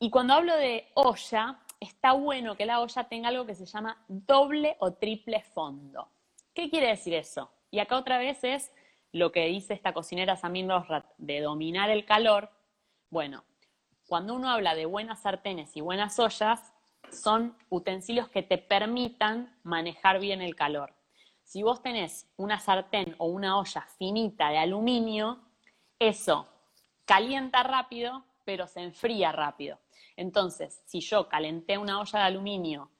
B: Y cuando hablo de olla, está bueno que la olla tenga algo que se llama doble o triple fondo. ¿Qué quiere decir eso? Y acá otra vez es lo que dice esta cocinera Samin Rosrat de dominar el calor, bueno, cuando uno habla de buenas sartenes y buenas ollas, son utensilios que te permitan manejar bien el calor. Si vos tenés una sartén o una olla finita de aluminio, eso calienta rápido, pero se enfría rápido. Entonces, si yo calenté una olla de aluminio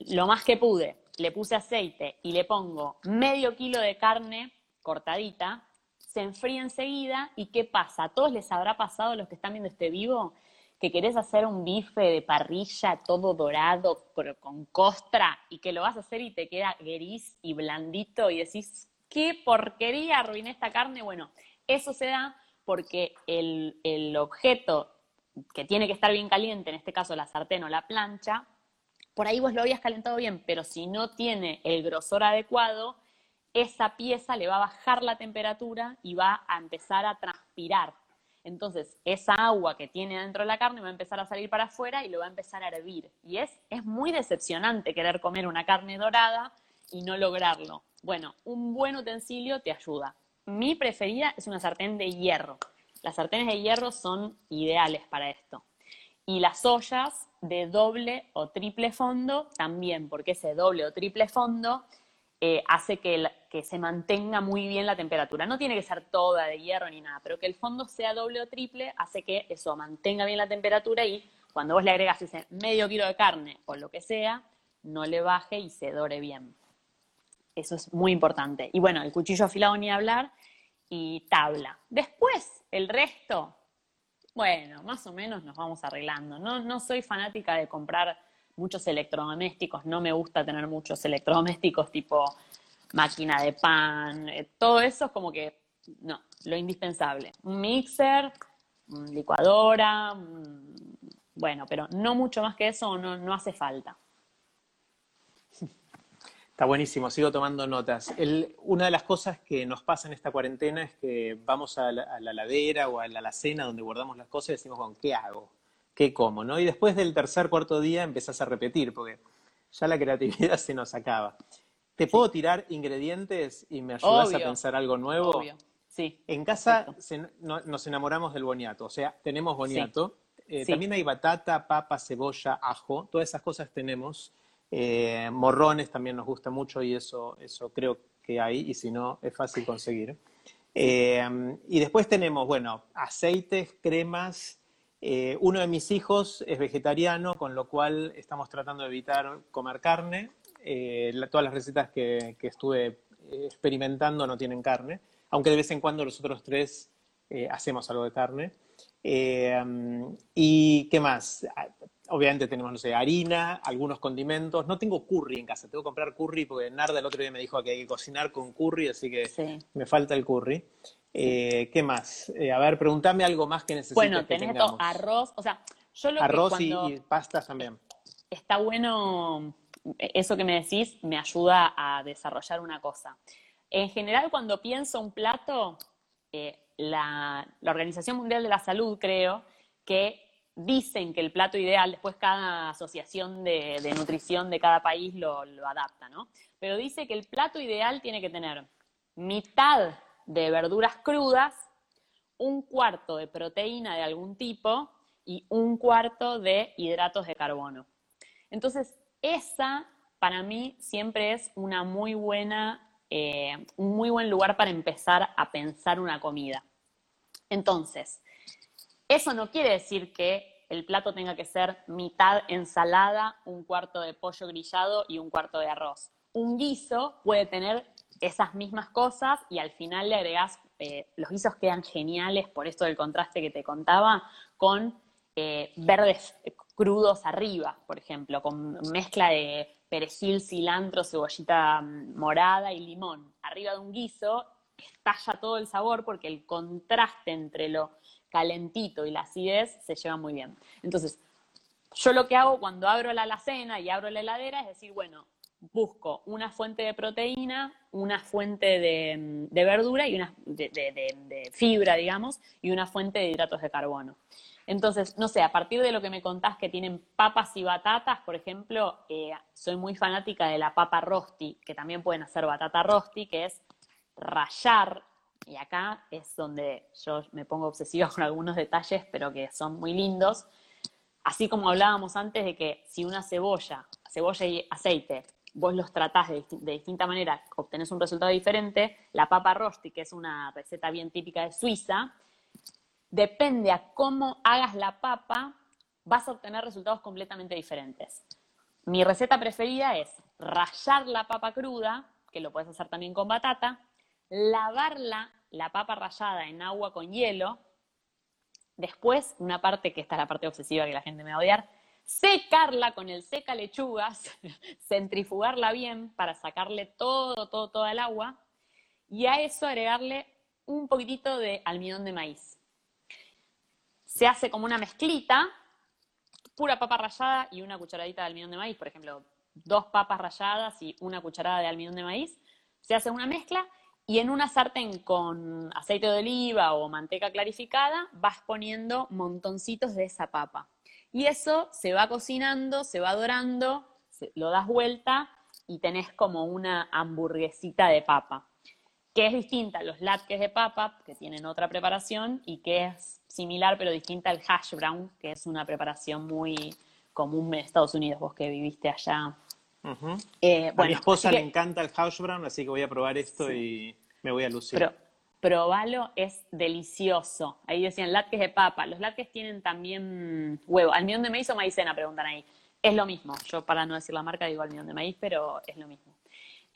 B: lo más que pude, le puse aceite y le pongo medio kilo de carne cortadita, se enfría enseguida y ¿qué pasa? A todos les habrá pasado, los que están viendo este vivo, que querés hacer un bife de parrilla todo dorado con costra y que lo vas a hacer y te queda gris y blandito y decís, qué porquería, arruiné esta carne. Bueno, eso se da porque el, el objeto que tiene que estar bien caliente, en este caso la sartén o la plancha, por ahí vos lo habías calentado bien, pero si no tiene el grosor adecuado, esa pieza le va a bajar la temperatura y va a empezar a transpirar. Entonces, esa agua que tiene dentro de la carne va a empezar a salir para afuera y lo va a empezar a hervir. Y es, es muy decepcionante querer comer una carne dorada y no lograrlo. Bueno, un buen utensilio te ayuda. Mi preferida es una sartén de hierro. Las sartenes de hierro son ideales para esto. Y las ollas de doble o triple fondo también, porque ese doble o triple fondo eh, hace que, que, se mantenga muy bien la temperatura. No tiene que ser toda de hierro ni nada, pero que el fondo sea doble o triple hace que eso mantenga bien la temperatura y cuando vos le agregas ese medio kilo de carne o lo que sea, no le baje y se dore bien. Eso es muy importante. Y bueno, el cuchillo afilado ni hablar y tabla. Después, el resto, bueno, más o menos nos vamos arreglando. No, no soy fanática de comprar muchos electrodomésticos, no me gusta tener muchos electrodomésticos tipo máquina de pan, eh, todo eso es como que, no, lo indispensable. Un mixer, licuadora, bueno, pero no mucho más que eso no, no hace falta.
A: Está buenísimo, sigo tomando notas. una de las cosas que nos pasa en esta cuarentena es que vamos a la, ladera o a la alacena donde guardamos las cosas y decimos, bueno, ¿qué hago? ¿Qué como? ¿no? Y después del tercer, cuarto día empezás a repetir, porque ya la creatividad se nos acaba. ¿Te puedo tirar ingredientes y me ayudas a pensar algo nuevo?
B: Obvio. Sí.
A: En casa nos enamoramos del boniato, o sea, tenemos boniato. Eh, también hay batata, papa, cebolla, ajo, todas esas cosas tenemos. Eh, morrones también nos gusta mucho y eso, eso creo que hay, y si no, es fácil conseguir. Eh, y después tenemos, bueno, aceites, cremas. Uno de mis hijos es vegetariano, con lo cual estamos tratando de evitar comer carne. Todas las recetas que, que, estuve experimentando no tienen carne, aunque de vez en cuando los otros tres hacemos algo de carne. ¿Y qué más? obviamente tenemos, no sé, harina, algunos condimentos. No tengo curry en casa, tengo que comprar curry porque Narda el otro día me dijo que hay que cocinar con curry, así que me falta el curry. Eh, ¿Qué más? Eh, a ver, pregúntame algo más que necesites
B: bueno,
A: que
B: tenés arroz, o sea, yo lo
A: arroz
B: que
A: y, y pastas también.
B: Está bueno, eso que me decís me ayuda a desarrollar una cosa. En general, cuando pienso un plato, eh, la, Organización Mundial de la Salud, creo, que dicen que el plato ideal, después cada asociación de, nutrición de cada país lo, adapta, ¿no? Pero dice que el plato ideal tiene que tener mitad de verduras crudas, un cuarto de proteína de algún tipo y un cuarto de hidratos de carbono. Entonces, esa para mí siempre es eh, un muy buen lugar para empezar a pensar una comida. Entonces, eso no quiere decir que el plato tenga que ser mitad ensalada, un cuarto de pollo grillado y un cuarto de arroz. Un guiso puede tener esas mismas cosas y al final le agregás, eh, los guisos quedan geniales por esto del contraste que te contaba, con eh, verdes crudos arriba, por ejemplo, con mezcla de perejil, cilantro, cebollita mm, morada y limón. Arriba de un guiso estalla todo el sabor porque el contraste entre lo calentito y la acidez se lleva muy bien. Entonces, yo lo que hago cuando abro la alacena y abro la heladera es decir, bueno, busco una fuente de proteína, una fuente de, verdura y una de, fibra, digamos, y una fuente de hidratos de carbono. Entonces, no sé, a partir de lo que me contás que tienen papas y batatas, por ejemplo, eh, soy muy fanática de la papa rosti, que también pueden hacer batata rosti, que es rayar y acá es donde yo me pongo obsesiva con algunos detalles, pero que son muy lindos. Así como hablábamos antes de que si una cebolla, cebolla y aceite, vos los tratás de, distinta manera, obtenés un resultado diferente, la papa rosti, que es una receta bien típica de Suiza, depende a cómo hagas la papa, vas a obtener resultados completamente diferentes. Mi receta preferida es rallar la papa cruda, que lo puedes hacer también con batata, lavarla la papa rallada en agua con hielo, Después, una parte que esta es la parte obsesiva que la gente me va a odiar, secarla con el seca lechugas, centrifugarla bien para sacarle todo, todo, todo el agua y a eso agregarle un poquitito de almidón de maíz. Se hace como una mezclita, pura papa rallada y una cucharadita de almidón de maíz, por ejemplo, dos papas ralladas y una cucharada de almidón de maíz. Se hace una mezcla y en una sartén con aceite de oliva o manteca clarificada vas poniendo montoncitos de esa papa. Y eso se va cocinando, se va dorando, lo das vuelta y tenés como una hamburguesita de papa que es distinta a los latkes de papa, que tienen otra preparación, y que es similar pero distinta al hash brown, que es una preparación muy común en Estados Unidos, vos que viviste allá.
A: Eh, a mi esposa le encanta el hash brown, así que voy a probar esto y me voy a lucir.
B: Pero, probalo, es delicioso. Ahí decían latkes de papa. Los latkes tienen también huevo. ¿Almidón de maíz o maicena? Preguntan ahí. Es lo mismo. Yo, para no decir la marca, digo almidón de maíz, pero es lo mismo.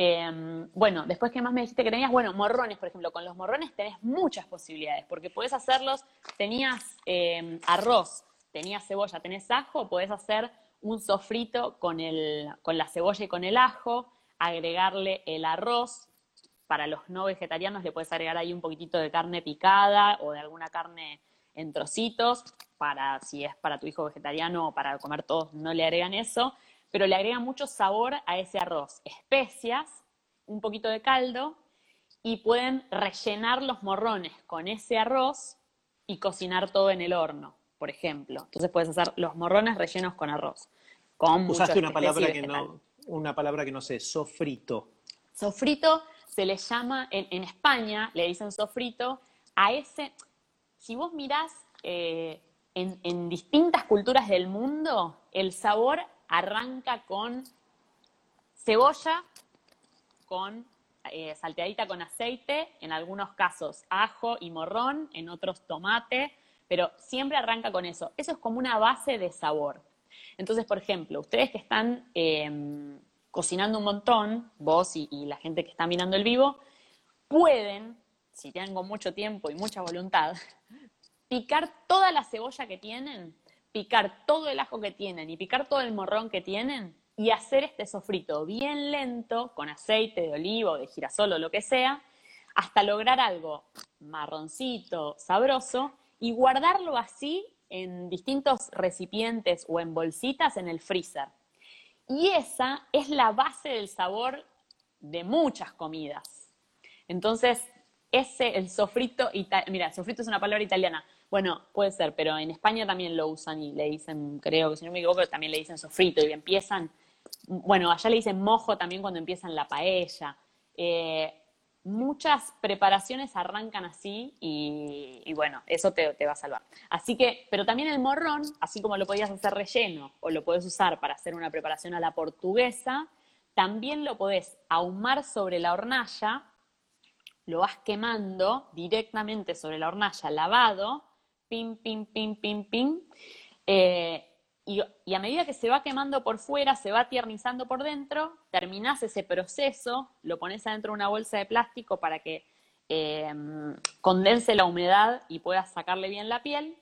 B: Em, bueno, después, ¿qué más me dijiste que tenías? Bueno, morrones, por ejemplo. Con los morrones tenés muchas posibilidades, porque podés hacerlos, tenías em, arroz, tenías cebolla, tenés ajo, podés hacer un sofrito con, el, con la cebolla y con el ajo, agregarle el arroz. Para los no vegetarianos le puedes agregar ahí un poquitito de carne picada o de alguna carne en trocitos. Para si es para tu hijo vegetariano o para comer todos, no le agregan eso pero le agrega mucho sabor a ese arroz, especias, un poquito de caldo y pueden rellenar los morrones con ese arroz y cocinar todo en el horno, por ejemplo. Entonces puedes hacer los morrones rellenos con arroz. Con
A: Usaste una palabra que no, una palabra que no sé, sofrito.
B: Sofrito se le llama, en, España le dicen sofrito a ese, si vos mirás eh, en, en distintas culturas del mundo, el sabor arranca con cebolla, con eh, salteadita con aceite, en algunos casos ajo y morrón, en otros tomate, pero siempre arranca con eso. Eso es como una base de sabor. Entonces, por ejemplo, ustedes que están em, cocinando un montón, vos y, y la gente que está mirando el vivo, pueden, si tengo mucho tiempo y mucha voluntad, picar toda la cebolla que tienen picar todo el ajo que tienen y picar todo el morrón que tienen y hacer este sofrito bien lento con aceite de olivo, de girasol o lo que sea, hasta lograr algo marroncito, sabroso y guardarlo así en distintos recipientes o en bolsitas en el freezer. Y esa es la base del sabor de muchas comidas. Entonces, ese, el sofrito, mira, sofrito es una palabra italiana, bueno, puede ser, pero en España también lo usan y le dicen, creo que si no me equivoco, también le dicen sofrito y empiezan, bueno, allá le dicen mojo también cuando empiezan la paella. Eh, muchas preparaciones arrancan así y, bueno, eso te, te, va a salvar. Así que, pero también el morrón, así como lo podías hacer relleno o lo puedes usar para hacer una preparación a la portuguesa, también lo podés ahumar sobre la hornalla, lo vas quemando directamente sobre la hornalla lavado pim, pim, pim, pim, pim. Eh, y, a medida que se va quemando por fuera, se va tiernizando por dentro, terminás ese proceso, lo pones adentro de una bolsa de plástico para que eh, condense la humedad y puedas sacarle bien la piel.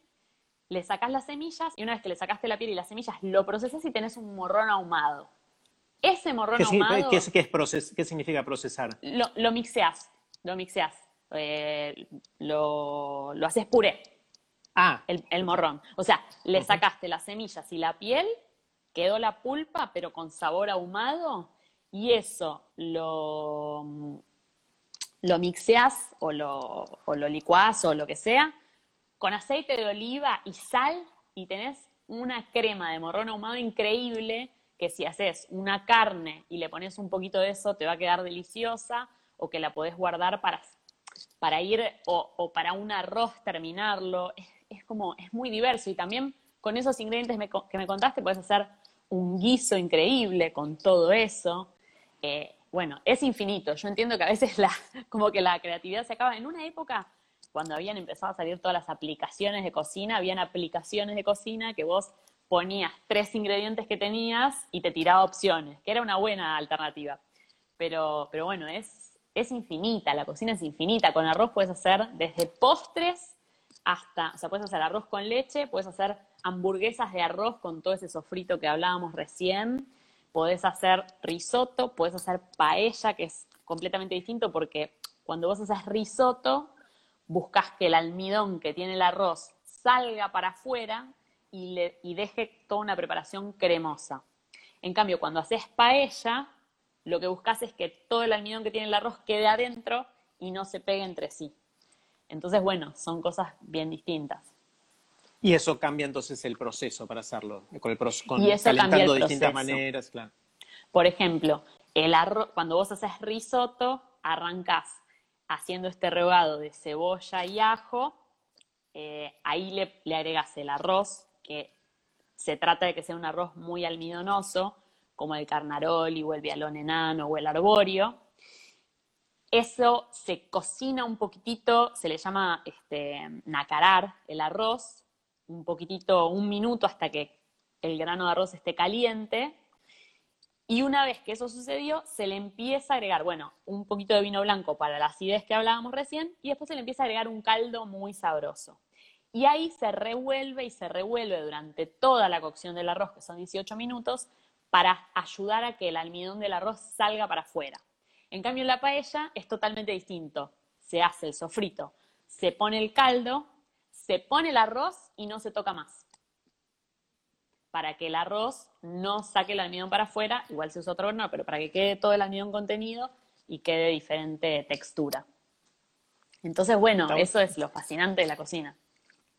B: Le sacas las semillas y una vez que le sacaste la piel y las semillas, lo procesas y tenés un morrón ahumado. Ese morrón ahumado.
A: ¿qué, ¿Qué, significa procesar?
B: Lo, lo mixeás, lo mixeás, eh, lo, lo haces puré. Ah. El, morrón. O sea, le sacaste las semillas y la piel, quedó la pulpa, pero con sabor ahumado, y eso lo, lo mixeás o lo, o lo licuás o lo que sea, con aceite de oliva y sal, y tenés una crema de morrón ahumado increíble que si haces una carne y le pones un poquito de eso te va a quedar deliciosa o que la podés guardar para, para ir o, o para un arroz terminarlo es como, es muy diverso y también con esos ingredientes que me contaste puedes hacer un guiso increíble con todo eso. Eh, bueno, es infinito. Yo entiendo que a veces la, como que la creatividad se acaba. En una época, cuando habían empezado a salir todas las aplicaciones de cocina, habían aplicaciones de cocina que vos ponías tres ingredientes que tenías y te tiraba opciones, que era una buena alternativa. Pero, pero bueno, es, es infinita, la cocina es infinita. Con arroz puedes hacer desde postres hasta, o sea, puedes hacer arroz con leche, puedes hacer hamburguesas de arroz con todo ese sofrito que hablábamos recién, podés hacer risotto, puedes hacer paella, que es completamente distinto porque cuando vos haces risotto, buscas que el almidón que tiene el arroz salga para afuera y, le, y deje toda una preparación cremosa. En cambio, cuando haces paella, lo que buscas es que todo el almidón que tiene el arroz quede adentro y no se pegue entre sí. Entonces, bueno, son cosas bien distintas.
A: Y eso cambia entonces el proceso para hacerlo, con el con
B: y eso calentando
A: de distintas maneras, claro.
B: Por ejemplo, el arroz, cuando vos haces risotto, arrancás haciendo este rehogado de cebolla y ajo, eh, ahí le, le agregas el arroz, que se trata de que sea un arroz muy almidonoso, como el carnaroli o el vialón enano o el arborio. Eso se cocina un poquitito, se le llama este, nacarar el arroz, un poquitito, un minuto hasta que el grano de arroz esté caliente. Y una vez que eso sucedió, se le empieza a agregar, bueno, un poquito de vino blanco para la acidez que hablábamos recién, y después se le empieza a agregar un caldo muy sabroso. Y ahí se revuelve y se revuelve durante toda la cocción del arroz, que son 18 minutos, para ayudar a que el almidón del arroz salga para afuera. En cambio, en la paella es totalmente distinto. Se hace el sofrito, se pone el caldo, se pone el arroz y no se toca más. Para que el arroz no saque el almidón para afuera, igual se usa otro horno, pero para que quede todo el almidón contenido y quede diferente textura. Entonces, bueno, eso es lo fascinante de la cocina.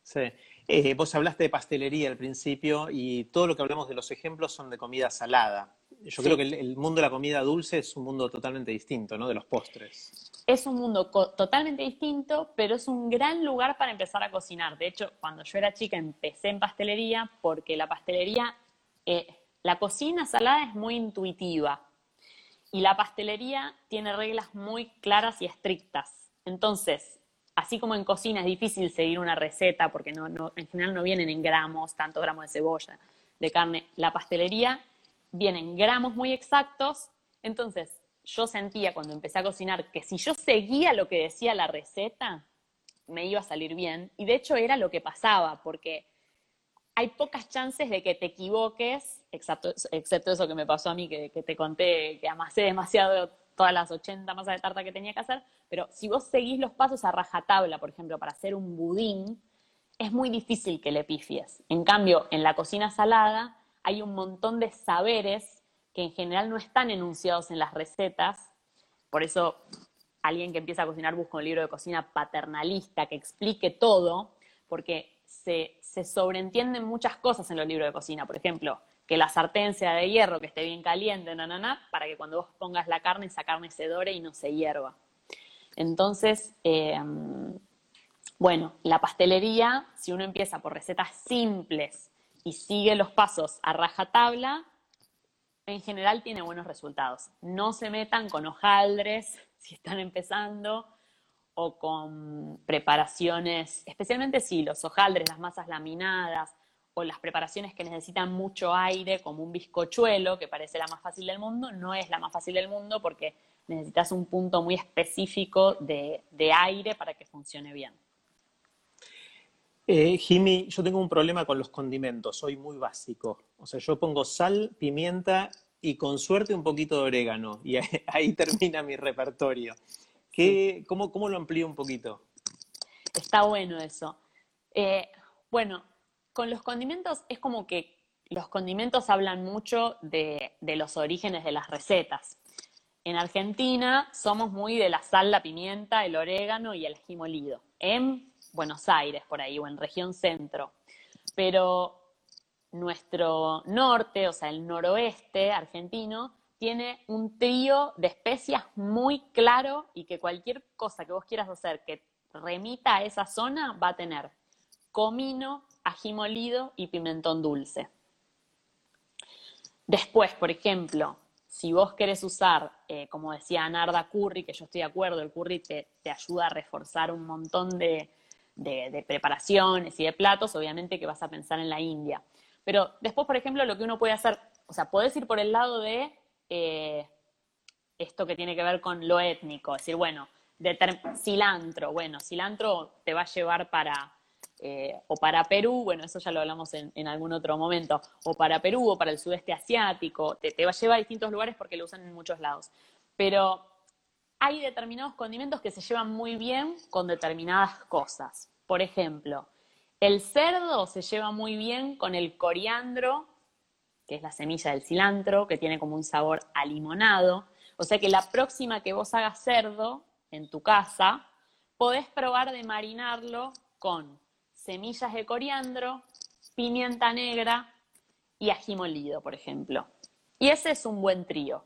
A: Sí. Eh, vos hablaste de pastelería al principio y todo lo que hablamos de los ejemplos son de comida salada. Yo creo que el, mundo de la comida dulce es un mundo totalmente distinto, ¿no? De los postres.
B: Es un mundo totalmente distinto, pero es un gran lugar para empezar a cocinar. De hecho, cuando yo era chica empecé en pastelería porque la pastelería, eh, la cocina salada es muy intuitiva y la pastelería tiene reglas muy claras y estrictas. Entonces, así como en cocina es difícil seguir una receta porque no, en general no vienen en gramos, tantos gramos de cebolla, de carne, la pastelería viene en gramos muy exactos, entonces yo sentía cuando empecé a cocinar que si yo seguía lo que decía la receta, me iba a salir bien. Y de hecho era lo que pasaba, porque hay pocas chances de que te equivoques, excepto, excepto eso que me pasó a mí, que, que te conté que amasé demasiado todas las 80 masas de tarta que tenía que hacer, pero si vos seguís los pasos a rajatabla, por ejemplo, para hacer un budín, es muy difícil que le pifies. En cambio, en la cocina salada hay un montón de saberes que en general no están enunciados en las recetas, por eso alguien que empieza a cocinar busca un libro de cocina paternalista que explique todo, porque se, sobreentienden muchas cosas en los libros de cocina. Por ejemplo, que la sartén sea de hierro, que esté bien caliente, na, para que cuando vos pongas la carne, esa carne se dore y no se hierva. Entonces, em, bueno, la pastelería, si uno empieza por recetas simples y sigue los pasos a rajatabla, en general tiene buenos resultados. No se metan con hojaldres si están empezando o con preparaciones, especialmente si los hojaldres, las masas laminadas, o las preparaciones que necesitan mucho aire, como un bizcochuelo, que parece la más fácil del mundo, no es la más fácil del mundo porque necesitas un punto muy específico de, aire para que funcione bien.
A: Eh, Jimmy, yo tengo un problema con los condimentos, soy muy básico. O sea, yo pongo sal, pimienta y con suerte un poquito de orégano y ahí, termina mi repertorio. ¿Qué, cómo, ¿Cómo lo amplío un poquito?
B: Está bueno eso. Eh, bueno, con los condimentos es como que los condimentos hablan mucho de, los orígenes de las recetas. En Argentina somos muy de la sal, la pimienta, el orégano y el ají molido. En Buenos Aires, por ahí, o en región centro. Pero nuestro norte, o sea, el noroeste argentino, tiene un trío de especias muy claro y que cualquier cosa que vos quieras hacer que remita a esa zona va a tener comino, ají molido y pimentón dulce. Después, por ejemplo, si vos querés usar, eh, como decía Narda, curry, que yo estoy de acuerdo, el curry te, ayuda a reforzar un montón de, preparaciones y de platos, obviamente que vas a pensar en la India. Pero después, por ejemplo, lo que uno puede hacer, o sea, podés ir por el lado de eh, esto que tiene que ver con lo étnico, es decir, bueno, de cilantro, bueno, cilantro te va a llevar para eh, o para Perú, bueno, eso ya lo hablamos en, algún otro momento, o para Perú o para el sudeste asiático, te, te va a llevar a distintos lugares porque lo usan en muchos lados. Pero hay determinados condimentos que se llevan muy bien con determinadas cosas. Por ejemplo, el cerdo se lleva muy bien con el coriandro, que es la semilla del cilantro, que tiene como un sabor a limonado. O sea que la próxima que vos hagas cerdo en tu casa, podés probar de marinarlo con semillas de coriandro, pimienta negra y ají molido, por ejemplo. Y ese es un buen trío.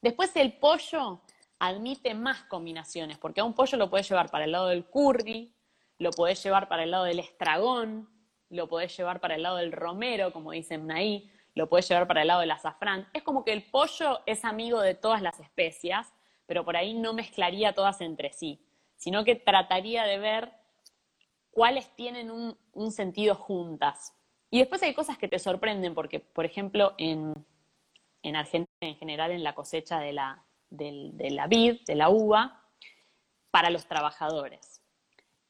B: Después el pollo admite más combinaciones, porque a un pollo lo puedes llevar para el lado del curry, lo podés llevar para el lado del estragón, lo podés llevar para el lado del romero, como dicen ahí, lo podés llevar para el lado del azafrán. Es como que el pollo es amigo de todas las especias, pero por ahí no mezclaría todas entre sí, sino que trataría de ver cuáles tienen un, sentido juntas. Y después hay cosas que te sorprenden, porque, por ejemplo, en, Argentina, en general, en la cosecha de la, de la vid, de la uva, para los trabajadores.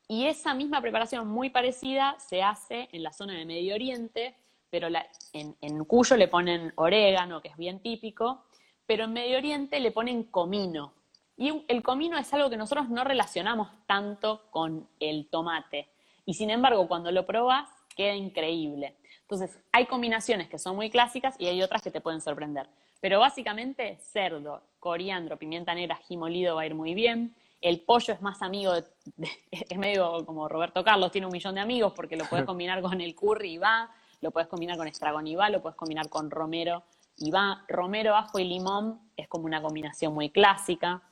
B: Y esa misma preparación muy parecida se hace en la zona de Medio Oriente, pero en, en, Cuyo le ponen orégano, que es bien típico, pero en Medio Oriente le ponen comino. Y el comino es algo que nosotros no relacionamos tanto con el tomate. Y sin embargo, cuando lo probas, queda increíble. Entonces, hay combinaciones que son muy clásicas y hay otras que te pueden sorprender. Pero básicamente, cerdo, coriandro, pimienta negra, ají molido va a ir muy bien. El pollo es más amigo, de, es medio como Roberto Carlos, tiene un millón de amigos porque lo puedes combinar con el curry y va, lo puedes combinar con estragón y va, lo puedes combinar con romero y va. Romero, ajo y limón es como una combinación muy clásica.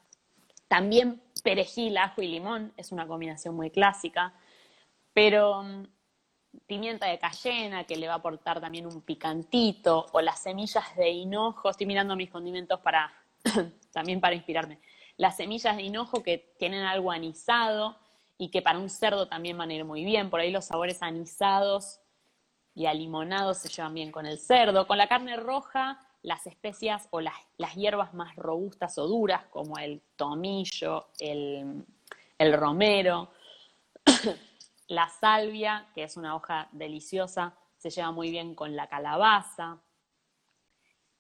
B: También perejil, ajo y limón es una combinación muy clásica. Pero mm, pimienta de cayena, que le va a aportar también un picantito, o las semillas de hinojo, estoy mirando mis condimentos para también para inspirarme. Las semillas de hinojo que tienen algo anisado y que para un cerdo también van a ir muy bien. Por ahí los sabores anisados y alimonados se llevan bien con el cerdo. Con la carne roja, las especias o las, hierbas más robustas o duras, como el tomillo, el, el romero. La salvia, que es una hoja deliciosa, se lleva muy bien con la calabaza.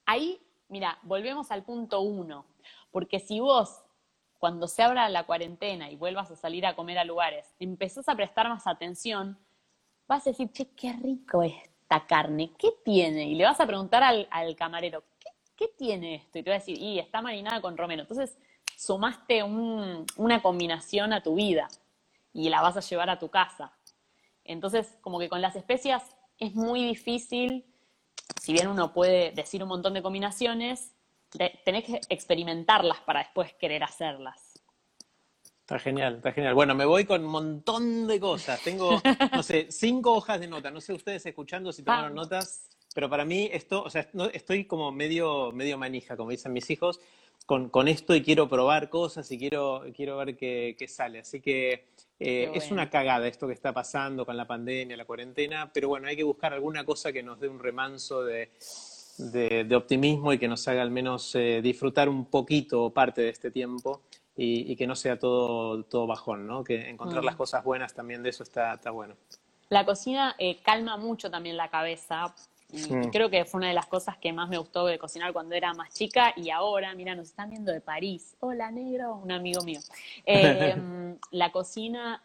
B: Ahí, mira, volvemos al punto uno, porque si vos, cuando se abra la cuarentena y vuelvas a salir a comer a lugares, empezás a prestar más atención, vas a decir, che, qué rico esta carne, ¿qué tiene? Y le vas a preguntar al, camarero, ¿qué, tiene esto? Y te va a decir, y está marinada con romero. Entonces, sumaste una combinación a tu vida y la vas a llevar a tu casa. Entonces, como que con las especias es muy difícil, si bien uno puede decir un montón de combinaciones, tenés que experimentarlas para después querer hacerlas.
A: Está genial, está genial. Bueno, me voy con un montón de cosas. Tengo, no sé, cinco hojas de nota. No sé ustedes escuchando si tomaron notas, pero para mí esto, o sea, estoy como medio, medio manija, como dicen mis hijos, con, con esto y quiero probar cosas y quiero, quiero ver qué, qué sale. Así que eh, es una cagada esto que está pasando con la pandemia, la cuarentena, pero bueno, hay que buscar alguna cosa que nos dé un remanso de, de, optimismo y que nos haga al menos eh, disfrutar un poquito parte de este tiempo y, que no sea todo, todo bajón, ¿no? Que encontrar las mm. cosas buenas también de eso está, está bueno.
B: La cocina eh, calma mucho también la cabeza y creo que fue una de las cosas que más me gustó de cocinar cuando era más chica y ahora, mira, nos están viendo de París. Hola, negro, un amigo mío. Em, la cocina,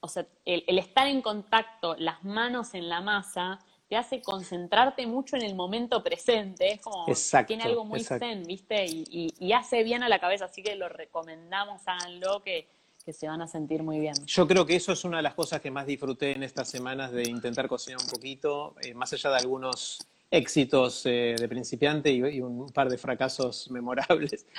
B: o sea, el, estar en contacto, las manos en la masa, te hace concentrarte mucho en el momento presente. Es como, tiene algo muy zen, ¿viste? Y, y, hace bien a la cabeza, así que lo recomendamos, háganlo, que que se van a sentir muy bien.
A: Yo creo que eso es una de las cosas que más disfruté en estas semanas de intentar cocinar un poquito, eh, más allá de algunos éxitos eh, de principiante y, un par de fracasos memorables.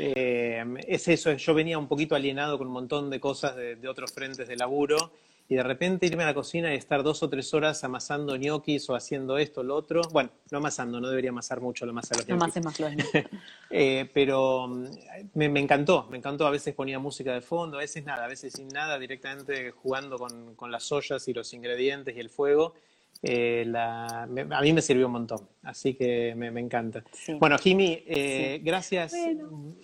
A: Eh, es eso, yo venía un poquito alienado con un montón de cosas de, de otros frentes de laburo y de repente irme a la cocina y estar dos o tres horas amasando ñoquis o haciendo esto, lo otro. Bueno, no amasando, no debería amasar mucho la masa de los ñoquis.
B: No más los
A: eh, pero mm, me, encantó, me encantó. A veces ponía música de fondo, a veces nada, a veces sin nada, directamente jugando con, con las ollas y los ingredientes y el fuego. Eh, la, a mí me sirvió un montón, así que me, encanta. Bueno, Jimmy, eh, gracias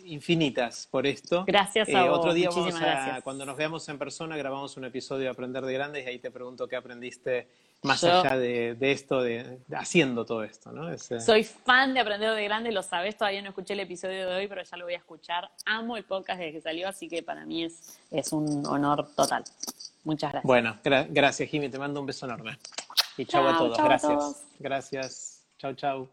A: infinitas por esto.
B: Gracias a vos.
A: Otro día vamos a, cuando nos veamos en persona, grabamos un episodio de Aprender de Grandes y ahí te pregunto qué aprendiste más allá de, esto, de, haciendo todo esto, ¿no?
B: Soy fan de Aprender de Grandes, lo sabes, todavía no escuché el episodio de hoy, pero ya lo voy a escuchar. Amo el podcast desde que salió, así que para mí es, es un honor total. Muchas gracias.
A: Bueno, gracias, Jimmy, te mando un beso enorme. Y chau, a todos. gracias. Gracias. Chau, chau.